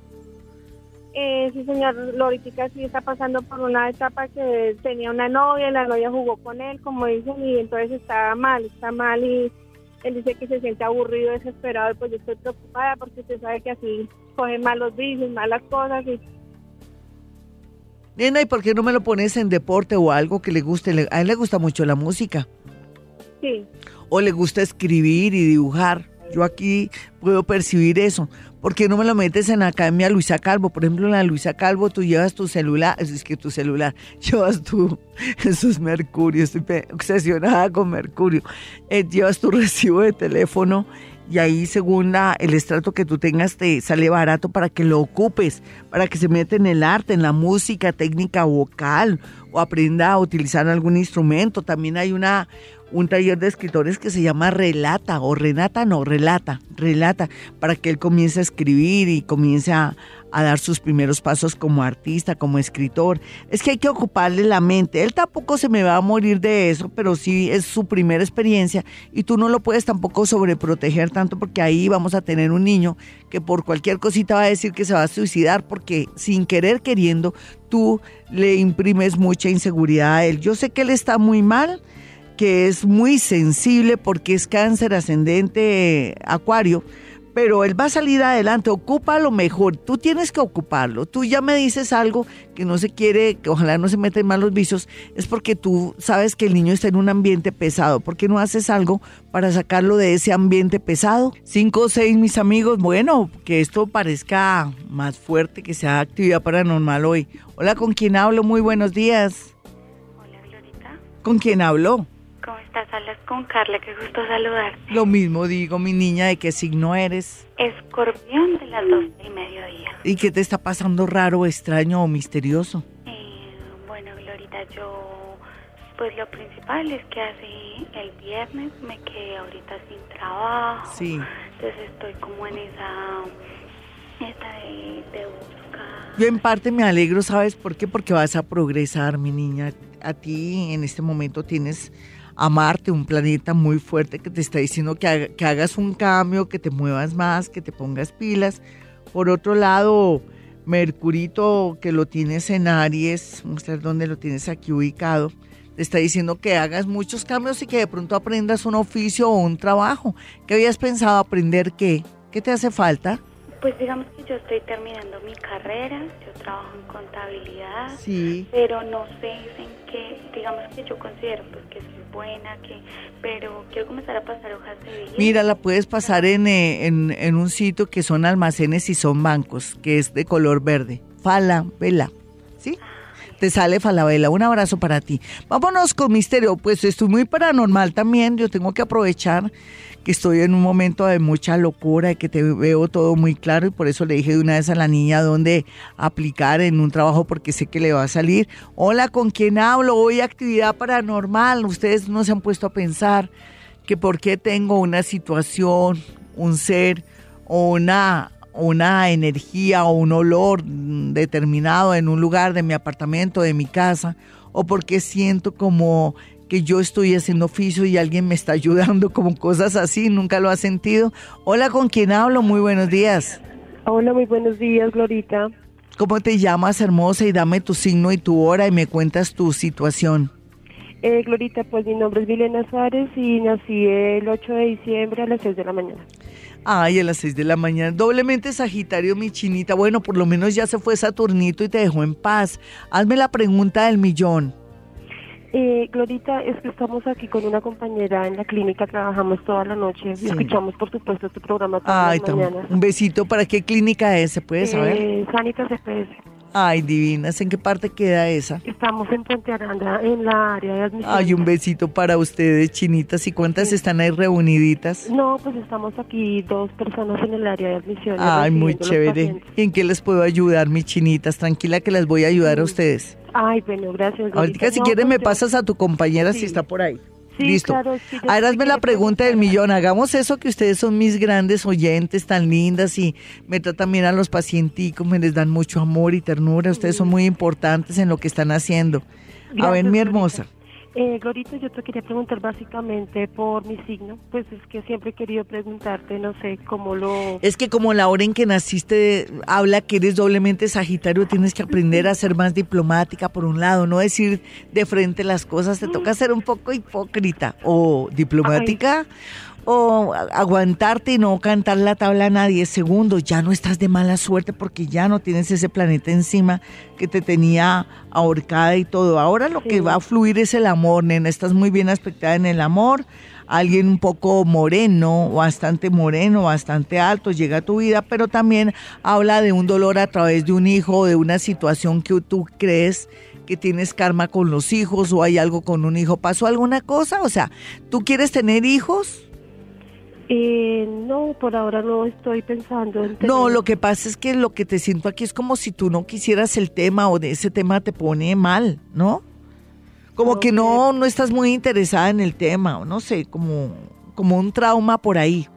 Eh, sí, señor, Loritica sí está pasando por una etapa que tenía una novia, la novia jugó con él, como dicen, y entonces está mal, está mal y él dice que se siente aburrido, desesperado, y pues yo estoy preocupada porque usted sabe que así coge malos vicios, malas cosas y... Nena, ¿y por qué no me lo pones en deporte o algo que le guste? A él le gusta mucho la música. O le gusta escribir y dibujar. Yo aquí puedo percibir eso. ¿Por qué no me lo metes en la academia Luisa Calvo? Por ejemplo, en la Luisa Calvo tú llevas tu celular, es que tu celular, llevas tu, eso es Mercurio, estoy obsesionada con Mercurio, eh, llevas tu recibo de teléfono y ahí según el estrato que tú tengas te sale barato para que lo ocupes, para que se meta en el arte, en la música, técnica vocal o aprenda a utilizar algún instrumento. También hay una un taller de escritores que se llama Relata o Renata, no, Relata, Relata, para que él comience a escribir y comience a, dar sus primeros pasos como artista, como escritor. Es que hay que ocuparle la mente. Él tampoco se me va a morir de eso, pero sí es su primera experiencia y tú no lo puedes tampoco sobreproteger tanto porque ahí vamos a tener un niño que por cualquier cosita va a decir que se va a suicidar porque sin querer queriendo tú le imprimes mucha inseguridad a él. Yo sé que él está muy mal que es muy sensible porque es cáncer ascendente acuario, pero él va a salir adelante, ocúpalo mejor, tú tienes que ocuparlo, tú ya me dices algo que no se quiere, que ojalá no se meta en malos vicios, es porque tú sabes que el niño está en un ambiente pesado, ¿por qué no haces algo para sacarlo de ese ambiente pesado? Cinco o seis, mis amigos, bueno, que esto parezca más fuerte, que sea actividad paranormal hoy. Hola, ¿con quién hablo? Muy buenos días. Hola, Glorita. ¿Con quién hablo? ¿Cómo estás? Hablas con Carla, qué gusto saludarte. Lo mismo digo, mi niña, ¿de qué signo eres? Escorpión de las dos del mediodía. ¿Y qué te está pasando raro, extraño o misterioso? Eh, bueno, Glorita, yo, pues lo principal es que hace el viernes me quedé ahorita sin trabajo. Sí. Entonces estoy como en esa, esta de, de buscar. Yo en parte me alegro, ¿sabes por qué? Porque vas a progresar, mi niña. A ti en este momento tienes a Marte, un planeta muy fuerte que te está diciendo que, haga- que hagas un cambio, que te muevas más, que te pongas pilas. Por otro lado, Mercurito, que lo tienes en Aries, mostrar dónde lo tienes aquí ubicado, te está diciendo que hagas muchos cambios y que de pronto aprendas un oficio o un trabajo. ¿Qué habías pensado aprender qué? ¿Qué te hace falta? Pues digamos que yo estoy terminando mi carrera, yo trabajo en contabilidad. Sí. pero no sé en qué, digamos que yo considero pues que soy buena, que, pero quiero comenzar a pasar hojas de vida. Mira, la puedes pasar en, eh, en, en un sitio que son almacenes y son bancos, que es de color verde. Falabella, ¿sí? Te sale Falabella. Un abrazo para ti. Vámonos con misterio. Pues estoy muy paranormal también. Yo tengo que aprovechar que estoy en un momento de mucha locura y que te veo todo muy claro y por eso le dije de una vez a la niña dónde aplicar en un trabajo porque sé que le va a salir. Hola, ¿con quién hablo? Hoy actividad paranormal. Ustedes no se han puesto a pensar que por qué tengo una situación, un ser o una, una energía o un olor determinado en un lugar de mi apartamento, de mi casa, o porque siento como que yo estoy haciendo oficio y alguien me está ayudando, como cosas así, nunca lo has sentido. Hola, ¿con quién hablo? Muy buenos días. Hola, muy buenos días, Glorita. ¿Cómo te llamas, hermosa? Y dame tu signo y tu hora y me cuentas tu situación. Eh, Glorita, pues mi nombre es Milena Suárez y nací el 8 de diciembre a las 6 de la mañana. Ay, a las 6 de la mañana. Doblemente Sagitario, mi chinita. Bueno, por lo menos ya se fue Saturnito y te dejó en paz. Hazme la pregunta del millón. Eh, Glorita, es que estamos aquí con una compañera en la clínica, trabajamos toda la noche Sí. escuchamos, por supuesto, tu programa todas Ay, las mañanas. un besito. ¿Para qué clínica es? ¿Se puede saber? Eh, Sanitas EPS. Ay, divinas. ¿En qué parte queda esa? Estamos en Puente Aranda, en la área de admisión. Ay, un besito para ustedes, chinitas. ¿Y cuántas están ahí reuniditas? No, pues estamos aquí dos personas en el área de admisión. Ay, muy chévere. pacientes. ¿Y en qué les puedo ayudar, mis chinitas? Tranquila que las voy a ayudar a ustedes. Ay, bueno, gracias. Ahorita si No, quieres pues me yo- pasas a tu compañera si Sí. está por ahí. Sí, Listo. claro, sí, Ahora hazme la pregunta del millón. Hagamos eso que ustedes son mis grandes oyentes tan lindas y me tratan bien a los pacienticos, me les dan mucho amor y ternura. Ustedes son muy importantes en lo que están haciendo. a ver, mi hermosa. Eh, Glorita, yo te quería preguntar básicamente por mi signo. Pues es que siempre he querido preguntarte, no sé, cómo lo... Es que como la hora en que naciste habla que eres doblemente sagitario, tienes que aprender a ser más diplomática por un lado, no decir de frente las cosas, te toca ser un poco hipócrita o diplomática o aguantarte y no cantar la tabla a nadie. Segundo, ya no estás de mala suerte porque ya no tienes ese planeta encima que te tenía ahorcada y todo. Ahora lo que va a fluir es el amor, nena, estás muy bien aspectada en el amor alguien un poco moreno, bastante moreno, bastante alto, llega a tu vida, pero también habla de un dolor a través de un hijo o de una situación que tú crees que tienes karma con los hijos o hay algo con un hijo. ¿Pasó alguna cosa? O sea, ¿tú quieres tener hijos? Eh, no, por ahora no estoy pensando en... No, tener- lo que pasa es que lo que te siento aquí es como si tú no quisieras el tema o de ese tema te pone mal, ¿no? Como que no, no estás muy interesada en el tema, o no sé, como, como un trauma por ahí.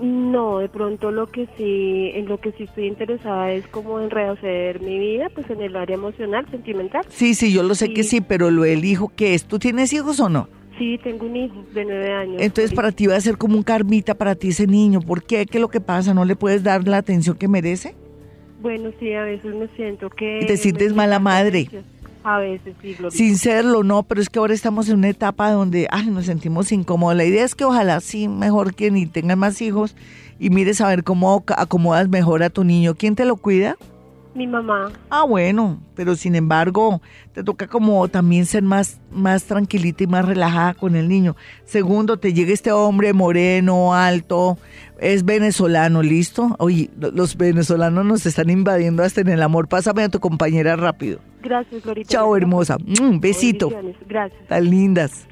No, de pronto lo que sí, en lo que sí estoy interesada es como en rehacer mi vida, pues en el área emocional, sentimental. Sí, sí, yo lo sé que Sí. pero lo del hijo, ¿qué es? ¿Tú tienes hijos o no? Sí, tengo un hijo de nueve años. Entonces para ti va a ser como un karmita para ti ese niño. ¿Por qué? ¿Qué es lo que pasa? ¿No le puedes dar la atención que merece? Bueno, sí, a veces me siento que... Te sientes mala madre. A veces sí. Sin serlo, no, pero es que ahora estamos en una etapa donde ay, nos sentimos incómodos. La idea es que ojalá sí, mejor que ni tengan más hijos y mires a ver cómo ac- acomodas mejor a tu niño. ¿Quién te lo cuida? Mi mamá. Ah, bueno, pero sin embargo, te toca como también ser más, más tranquilita y más relajada con el niño. Segundo, te llega este hombre moreno, alto, es venezolano, ¿listo? Oye, lo- los venezolanos nos están invadiendo hasta en el amor. Pásame a tu compañera rápido. Gracias, Glorita. Chao, hermosa. Mm, besito. Gracias. Tan lindas.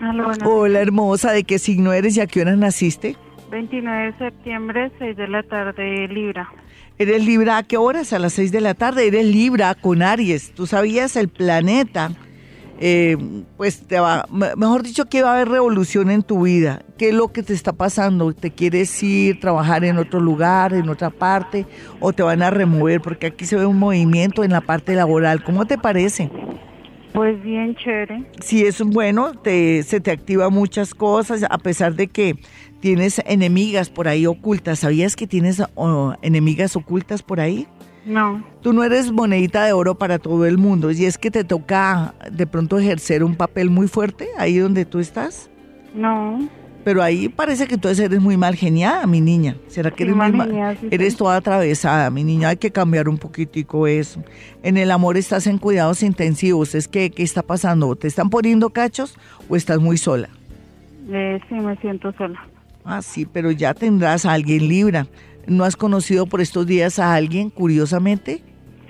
Buenas Hola, hermosa. ¿De qué signo eres y a qué hora naciste? 29 de septiembre, 6 de la tarde, Libra. Eres Libra, ¿a qué horas? A las 6 de la tarde. Eres Libra con Aries. Tú sabías el planeta. eh, pues te va, me- mejor dicho, que va a haber revolución en tu vida. ¿Qué es lo que te está pasando? ¿Te quieres ir, trabajar en otro lugar, en otra parte? ¿O te van a remover? Porque aquí se ve un movimiento en la parte laboral. ¿Cómo te parece? Pues bien chévere. Si es bueno, te, se te activa muchas cosas, a pesar de que tienes enemigas por ahí ocultas. ¿Sabías que tienes oh, enemigas ocultas por ahí? No, Tú no eres monedita de oro para todo el mundo y es que te toca de pronto ejercer un papel muy fuerte ahí donde tú estás. no. Pero ahí parece que tú eres muy mal geniada, mi niña. ¿Será que Sí, eres muy mal geniada, sí, Eres sí. toda atravesada, mi niña. Hay que cambiar un poquitico eso. En el amor estás en cuidados intensivos. Es que, ¿qué está pasando? ¿Te están poniendo cachos o estás muy sola? Eh, sí, me siento sola. Ah, sí, pero ya tendrás a alguien Libra. ¿No has conocido por estos días a alguien, curiosamente?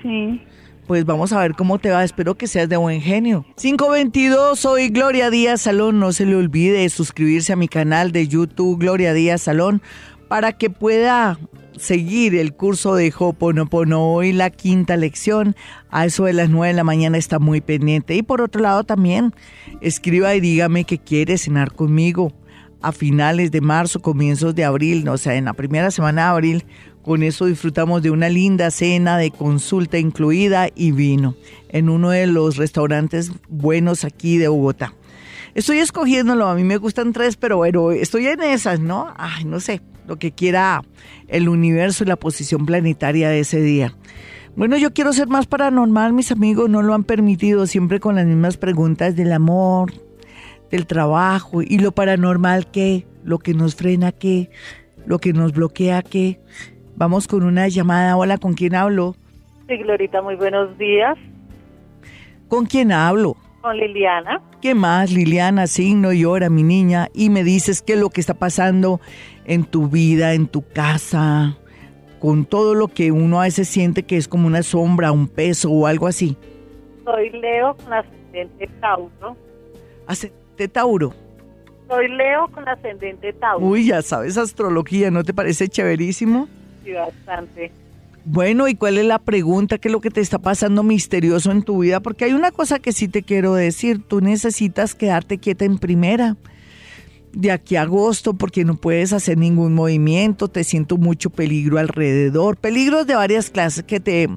Sí. Pues vamos a ver cómo te va. Espero que seas de buen genio. 522, soy Gloria Díaz Salón. No se le olvide suscribirse a mi canal de YouTube, Gloria Díaz Salón, para que pueda seguir el curso de Hoponopono. Hoy la quinta lección, a eso de las 9 de la mañana está muy pendiente. Y por otro lado también, escriba y dígame que quiere cenar conmigo a finales de marzo, comienzos de abril, o sea, en la primera semana de abril. Con eso disfrutamos de una linda cena de consulta incluida y vino en uno de los restaurantes buenos aquí de Bogotá. Estoy escogiéndolo, a mí me gustan tres, pero bueno, estoy en esas, ¿no? Ay, no sé, lo que quiera el universo y la posición planetaria de ese día. Bueno, yo quiero ser más paranormal, mis amigos no lo han permitido, siempre con las mismas preguntas del amor, del trabajo y lo paranormal qué, lo que nos frena qué, lo que nos bloquea qué. Vamos con una llamada. Hola, ¿con quién hablo? Sí, Glorita, muy buenos días. ¿Con quién hablo? Con Liliana. ¿Qué más, Liliana? Signo y hora, mi niña. Y me dices qué es lo que está pasando en tu vida, en tu casa, con todo lo que uno a veces siente que es como una sombra, un peso o algo así. Soy Leo con ascendente Tauro. Ascendente Tauro. Soy Leo con ascendente Tauro. Uy, ya sabes astrología, ¿no te parece chéverísimo? Sí, bastante. Bueno, ¿y cuál es la pregunta? ¿Qué es lo que te está pasando misterioso en tu vida? Porque hay una cosa que sí te quiero decir, tú necesitas quedarte quieta en primera de aquí a agosto porque no puedes hacer ningún movimiento, te siento mucho peligro alrededor, peligros de varias clases, que te,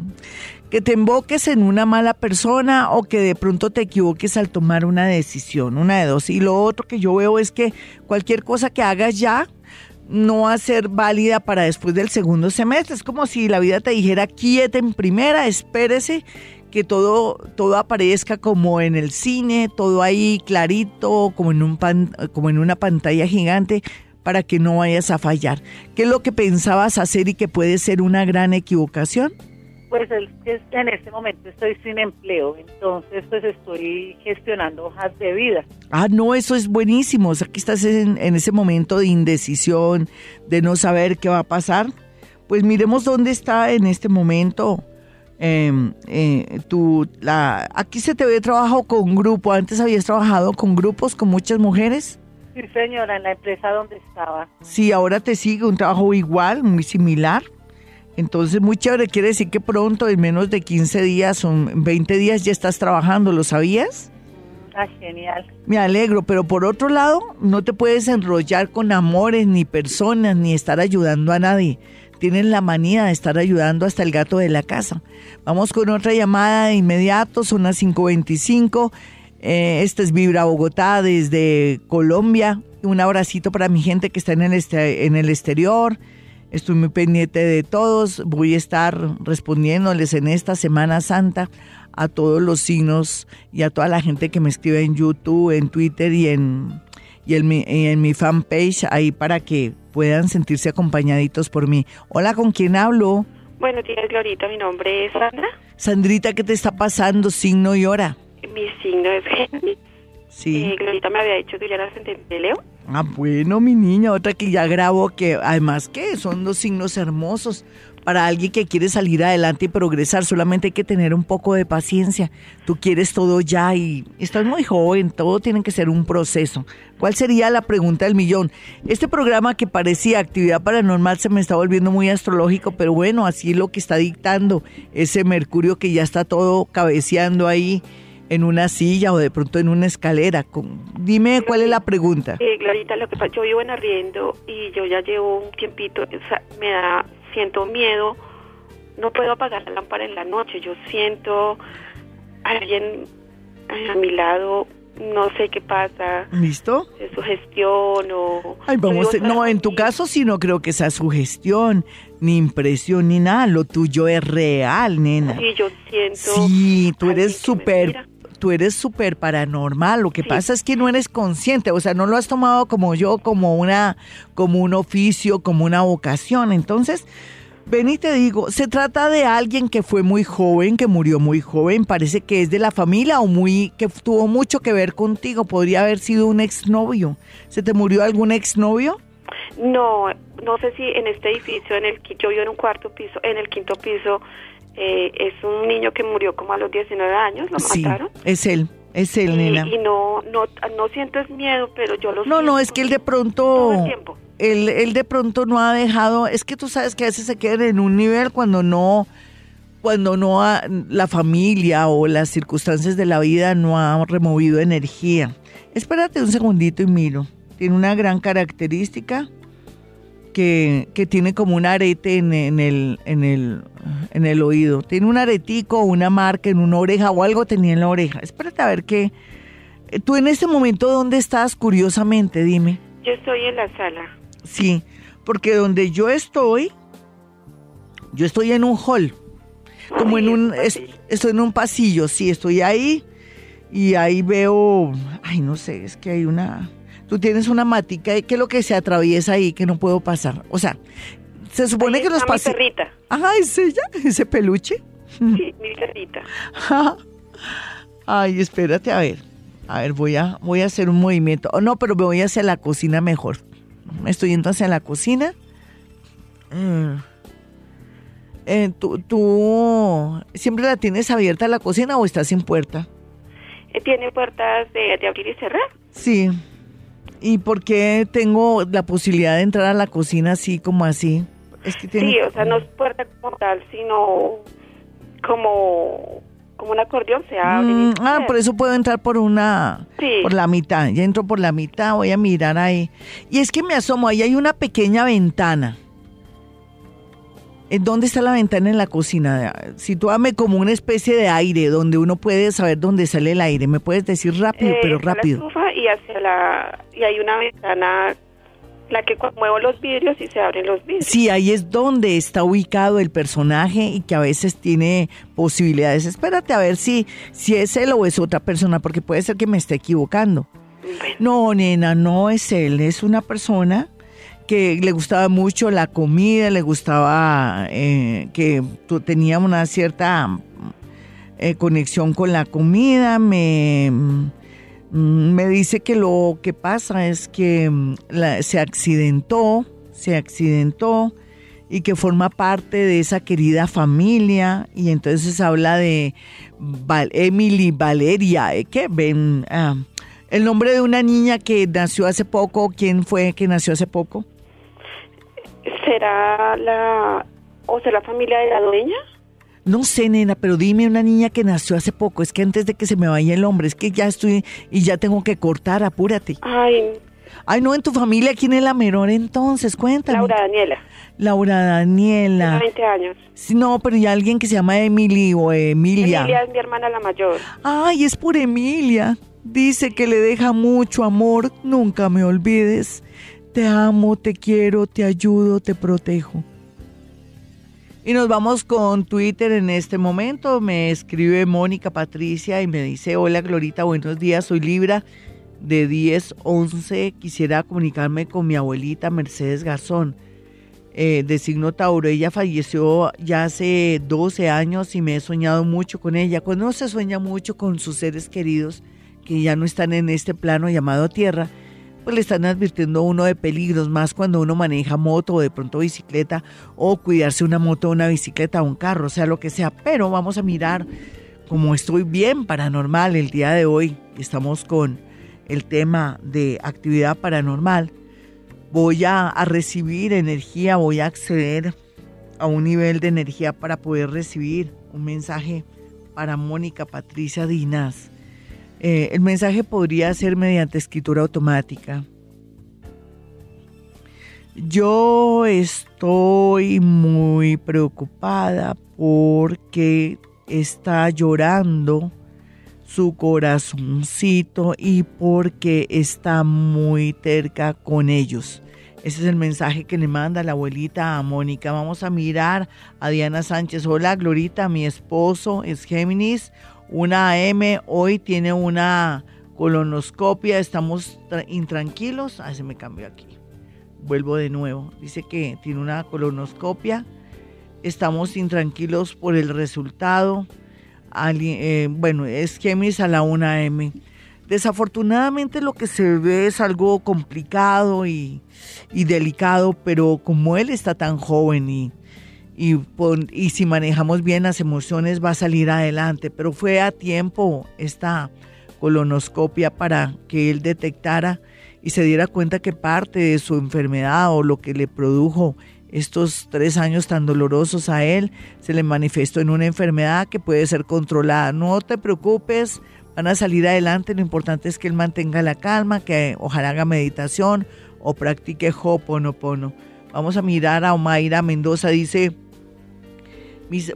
que te emboques en una mala persona o que de pronto te equivoques al tomar una decisión, una de dos. Y lo otro que yo veo es que cualquier cosa que hagas ya, no va a ser válida para después del segundo semestre. Es como si la vida te dijera quieta en primera, espérese que todo, todo aparezca como en el cine, todo ahí clarito, como en, un pan, como en una pantalla gigante, para que no vayas a fallar. ¿Qué es lo que pensabas hacer y que puede ser una gran equivocación? Pues el, en este momento estoy sin empleo, entonces pues estoy gestionando hojas de vida. Ah, no, eso es buenísimo. O sea, que estás en, en ese momento de indecisión, de no saber qué va a pasar. Pues miremos dónde está en este momento eh, eh, tu, la, aquí se te ve trabajo con grupo. Antes habías trabajado con grupos, con muchas mujeres. Sí, señora, en la empresa donde estaba. Sí, ahora te sigue un trabajo igual, muy similar. Entonces, muy chévere. Quiere decir que pronto, en menos de 15 días o 20 días, ya estás trabajando. ¿Lo sabías? Ah, genial. Me alegro, pero por otro lado, no te puedes enrollar con amores, ni personas, ni estar ayudando a nadie. Tienes la manía de estar ayudando hasta el gato de la casa. Vamos con otra llamada de inmediato, son las 5.25. Eh, este es Vibra Bogotá desde Colombia. Un abracito para mi gente que está en el, este- en el exterior, Estoy muy pendiente de todos. Voy a estar respondiéndoles en esta Semana Santa a todos los signos y a toda la gente que me escribe en YouTube, en Twitter y en, y en, mi, y en mi fanpage ahí para que puedan sentirse acompañaditos por mí. Hola, ¿con quién hablo? Buenos días, Glorita. Mi nombre es Sandra. Sandrita, ¿qué te está pasando? Signo y hora. Mi signo es Géminis. Sí. Eh, Glorita me había dicho que yo era ascendente de Leo. Ah, bueno, mi niña, otra que ya grabo, que además que son dos signos hermosos para alguien que quiere salir adelante y progresar, solamente hay que tener un poco de paciencia. Tú quieres todo ya y estás muy joven, todo tiene que ser un proceso. ¿Cuál sería la pregunta del millón? Este programa que parecía actividad paranormal se me está volviendo muy astrológico, pero bueno, así es lo que está dictando ese Mercurio que ya está todo cabeceando ahí en una silla o de pronto en una escalera. Con- Dime cuál es la pregunta. Eh, Glorita, lo que pasa, yo vivo en arriendo y yo ya llevo un tiempito, o sea, me da, siento miedo, no puedo apagar la lámpara en la noche, yo siento a alguien a mi lado, no sé qué pasa, ¿Listo? es sugestión o... Ay, vamos, no, en tu caso sí no creo que sea sugestión, ni impresión, ni nada. Lo tuyo es real, nena. Sí, yo siento... Sí, tú eres súper. Tú eres súper paranormal. Lo que Sí. pasa es que no eres consciente, o sea, no lo has tomado como yo, como una, como un oficio, como una vocación. Entonces, ven y te digo, se trata de alguien que fue muy joven, que murió muy joven, parece que es de la familia o muy, que tuvo mucho que ver contigo. Podría haber sido un exnovio. ¿Se te murió algún exnovio? No, no sé si en este edificio, en el que yo vivo en un cuarto piso, en el quinto piso, eh, es un niño que murió como a los 19 años, lo Sí, mataron. es él, es él, Y, nena. y no, no, no siento es miedo, pero yo lo No, no, es que él de todo pronto, el tiempo. él, él de pronto no ha dejado, es que tú sabes que a veces se quedan en un nivel cuando no, cuando no ha- la familia o las circunstancias de la vida no han removido energía. Espérate un segundito y miro. Tiene una gran característica que, que tiene como un arete en, en el, en, el, en el oído. Tiene un aretico, una marca en una oreja o algo tenía en la oreja. Espérate a ver qué. Eh, Tú en este momento, ¿dónde estás? Curiosamente, dime. Yo estoy en la sala. Sí, porque donde yo estoy, yo estoy en un hall, como en un, es estoy en un pasillo, sí, estoy ahí y ahí veo, ay, no sé, es que hay una, tú tienes una matica, ¿qué es lo que se atraviesa ahí que no puedo pasar? O sea, se supone Ahí que los está mi perrita. Ajá, es ella, ese peluche. Sí, mi perrita. Ay, espérate, a ver. A ver, voy a, voy a hacer un movimiento. Oh, no, pero me voy hacia la cocina mejor. Me estoy yendo hacia la cocina. Mm. Eh, ¿tú, ¿Tú siempre la tienes abierta la cocina o estás sin puerta? Eh, Tiene puertas de, de abrir y cerrar. Sí. ¿Y por qué tengo la posibilidad de entrar a la cocina así como así? Es que tiene... Sí, o sea, no es puerta como tal, sino como, como un acordeón se abre. y Mm, ah, por eso puedo entrar por una, Sí. por la mitad. Ya entro por la mitad, voy a mirar ahí. Y es que me asomo, ahí hay una pequeña ventana. ¿En dónde está la ventana en la cocina? Sitúame como una especie de aire donde uno puede saber dónde sale el aire. Me puedes decir rápido, Eh, pero está la rápido. estufa y hacia la y hay una ventana la que muevo los vidrios y se abren los vidrios. Sí, ahí es donde está ubicado el personaje y que a veces tiene posibilidades. Espérate a ver si, si es él o es otra persona, porque puede ser que me esté equivocando. Bueno, No, nena, no es él, es una persona que le gustaba mucho la comida, le gustaba eh, que tenía una cierta eh, conexión con la comida, me, mm, me dice que lo que pasa es que mm, se accidentó, se accidentó y que forma parte de esa querida familia y entonces habla de Emily Valeria, ¿eh? ¿qué ven? Ah, el nombre de una niña que nació hace poco, ¿quién fue que nació hace poco? Será la o será la familia de la dueña. No sé, nena, pero dime una niña que nació hace poco. Es que antes de que se me vaya el hombre, es que ya estoy y ya tengo que cortar, apúrate. Ay, Ay, no, en tu familia, ¿quién es la menor entonces? Cuéntame. Laura Daniela, Laura Daniela. tiene 20 años. Sí, No, pero ya alguien que se llama Emily o Emilia. Emilia es mi hermana la mayor. Ay, es por Emilia. Dice que le deja mucho amor. Nunca me olvides. Te amo, te quiero, te ayudo, te protejo. Y nos vamos con Twitter en este momento. Me escribe Mónica Patricia y me dice, hola Glorita, buenos días, soy Libra de 1011. Quisiera comunicarme con mi abuelita Mercedes Garzón, eh, de signo Tauro. Ella falleció ya hace 12 años y me he soñado mucho con ella. Cuando uno se sueña mucho con sus seres queridos que ya no están en este plano llamado Tierra, pues le están advirtiendo uno de peligros, más cuando uno maneja moto o de pronto bicicleta, o cuidarse una moto, una bicicleta, un carro, sea lo que sea. Pero vamos a mirar, como estoy bien paranormal el día de hoy, estamos con el tema de actividad paranormal, voy a, a recibir energía, voy a acceder a un nivel de energía para poder recibir un mensaje para Mónica Patricia Dinas eh, el mensaje podría ser mediante escritura automática. Yo estoy muy preocupada porque está llorando su corazoncito y porque está muy terca con ellos. Ese es el mensaje que le manda la abuelita a Mónica. Vamos a mirar a Diana Sánchez. Hola, Glorita, mi esposo es Géminis una AM, hoy tiene una colonoscopia, estamos intranquilos. Ah, se me cambió aquí. Vuelvo de nuevo. Dice que tiene una colonoscopia. Estamos intranquilos por el resultado. Eh, bueno, es Géminis a la 1 AM. Desafortunadamente lo que se ve es algo complicado y, y delicado, pero como él está tan joven y, y, y si manejamos bien las emociones va a salir adelante. Pero fue a tiempo esta colonoscopia para que él detectara y se diera cuenta que parte de su enfermedad o lo que le produjo estos tres años tan dolorosos a él se le manifestó en una enfermedad que puede ser controlada. No te preocupes, van a salir adelante. Lo importante es que él mantenga la calma, que ojalá haga meditación o practique Hoponopono. Vamos a mirar a Omaira Mendoza, dice,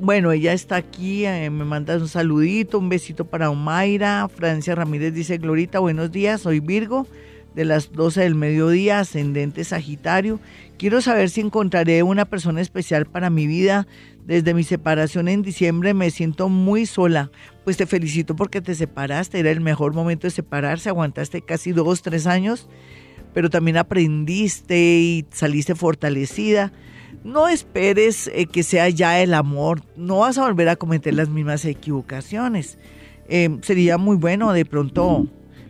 bueno, ella está aquí, eh, me manda un saludito, un besito para Omaira. Francia Ramírez dice, Glorita, buenos días, soy Virgo, de las 12 del mediodía, ascendente Sagitario. Quiero saber si encontraré una persona especial para mi vida. Desde mi separación en diciembre me siento muy sola. Pues te felicito porque te separaste, era el mejor momento de separarse, aguantaste casi dos, tres años, pero también aprendiste y saliste fortalecida no esperes eh, que sea ya el amor, no vas a volver a cometer las mismas equivocaciones. Em, sería muy bueno de pronto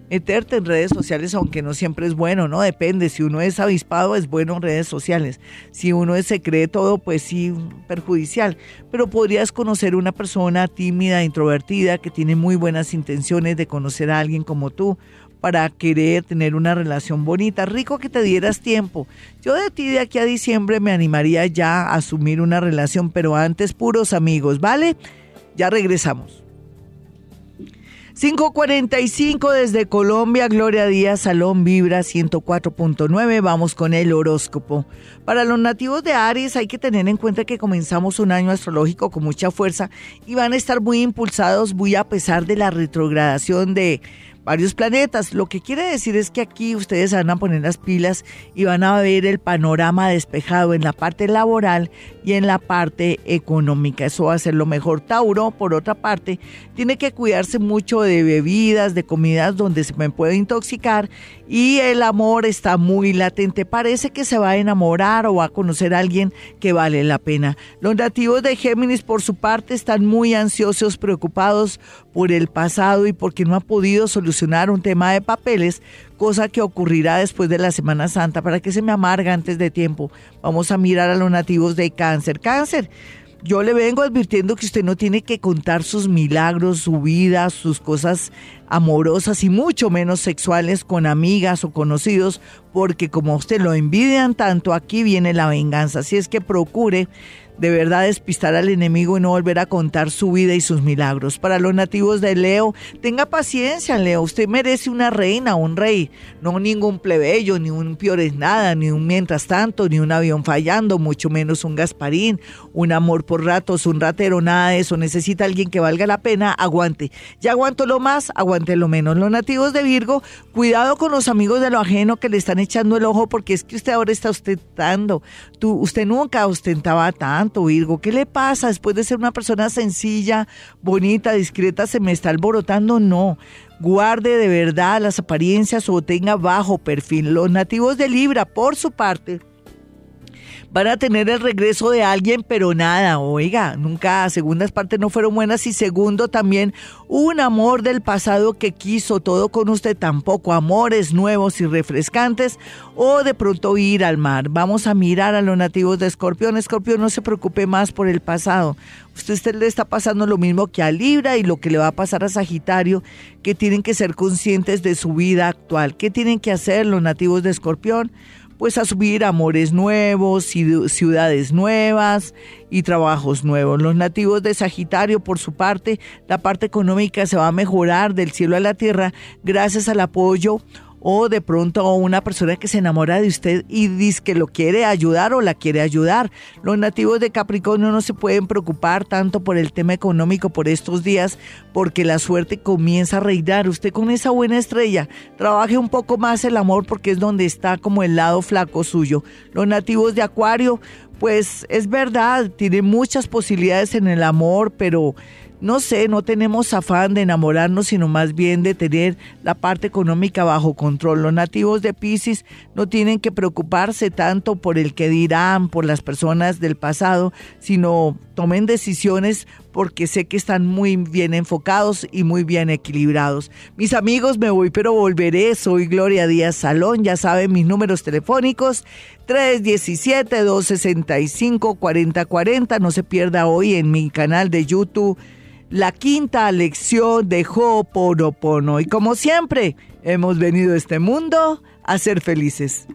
meterte en redes sociales, aunque no siempre es bueno, ¿no? Depende, si uno es avispado es bueno en redes sociales, si uno es se cree todo, pues sí, perjudicial, pero podrías conocer una persona tímida, introvertida, que tiene muy buenas intenciones de conocer a alguien como tú, para querer tener una relación bonita. Rico que te dieras tiempo. Yo de ti de aquí a diciembre me animaría ya a asumir una relación, pero antes puros amigos, ¿vale? Ya regresamos. 545 desde Colombia, Gloria Díaz, Salón Vibra 104.9. Vamos con el horóscopo. Para los nativos de Aries hay que tener en cuenta que comenzamos un año astrológico con mucha fuerza y van a estar muy impulsados, muy a pesar de la retrogradación de varios planetas. Lo que quiere decir es que aquí ustedes van a poner las pilas y van a ver el panorama despejado en la parte laboral y en la parte económica. Eso va a ser lo mejor. Tauro, por otra parte, tiene que cuidarse mucho de bebidas, de comidas donde se me puede intoxicar y el amor está muy latente. Parece que se va a enamorar o va a conocer a alguien que vale la pena. Los nativos de Géminis, por su parte, están muy ansiosos, preocupados por el pasado y porque no ha podido solucionar un tema de papeles, cosa que ocurrirá después de la Semana Santa. ¿Para que se me amarga antes de tiempo? Vamos a mirar a los nativos de cáncer. Cáncer, yo le vengo advirtiendo que usted no tiene que contar sus milagros, su vida, sus cosas amorosas y mucho menos sexuales con amigas o conocidos, porque como usted lo envidian tanto, aquí viene la venganza. Así es que procure de verdad despistar al enemigo y no volver a contar su vida y sus milagros. Para los nativos de Leo, tenga paciencia, Leo. Usted merece una reina, un rey, no ningún plebeyo, ni un piores nada, ni un mientras tanto, ni un avión fallando, mucho menos un Gasparín, un amor por ratos, un ratero, nada de eso. Necesita alguien que valga la pena, aguante. Ya aguanto lo más, aguante lo menos. Los nativos de Virgo, cuidado con los amigos de lo ajeno que le están echando el ojo porque es que usted ahora está ostentando. Tú, usted nunca ostentaba tanto, Virgo. ¿Qué le pasa? Después de ser una persona sencilla, bonita, discreta, se me está alborotando. No. Guarde de verdad las apariencias o tenga bajo perfil. Los nativos de Libra, por su parte, van a tener el regreso de alguien, pero nada, oiga, nunca, segundas partes no fueron buenas y segundo también un amor del pasado que quiso todo con usted tampoco, amores nuevos y refrescantes o de pronto ir al mar. Vamos a mirar a los nativos de Escorpión. Escorpión no se preocupe más por el pasado. Usted, usted le está pasando lo mismo que a Libra y lo que le va a pasar a Sagitario, que tienen que ser conscientes de su vida actual. ¿Qué tienen que hacer los nativos de Escorpión? Pues a subir amores nuevos, ciudades nuevas y trabajos nuevos. Los nativos de Sagitario, por su parte, la parte económica se va a mejorar del cielo a la tierra gracias al apoyo o de pronto una persona que se enamora de usted y dice que lo quiere ayudar o la quiere ayudar. Los nativos de Capricornio no se pueden preocupar tanto por el tema económico por estos días porque la suerte comienza a reinar. Usted con esa buena estrella trabaje un poco más el amor porque es donde está como el lado flaco suyo. Los nativos de Acuario, pues es verdad, tiene muchas posibilidades en el amor, pero no sé, no tenemos afán de enamorarnos, sino más bien de tener la parte económica bajo control. Los nativos de Pisces no tienen que preocuparse tanto por el que dirán, por las personas del pasado, sino tomen decisiones porque sé que están muy bien enfocados y muy bien equilibrados. Mis amigos, me voy pero volveré. Soy Gloria Díaz Salón, ya saben mis números telefónicos 317-265-4040. No se pierda hoy en mi canal de YouTube la quinta lección de Ho'oponopono. Y como siempre, hemos venido a este mundo a ser felices.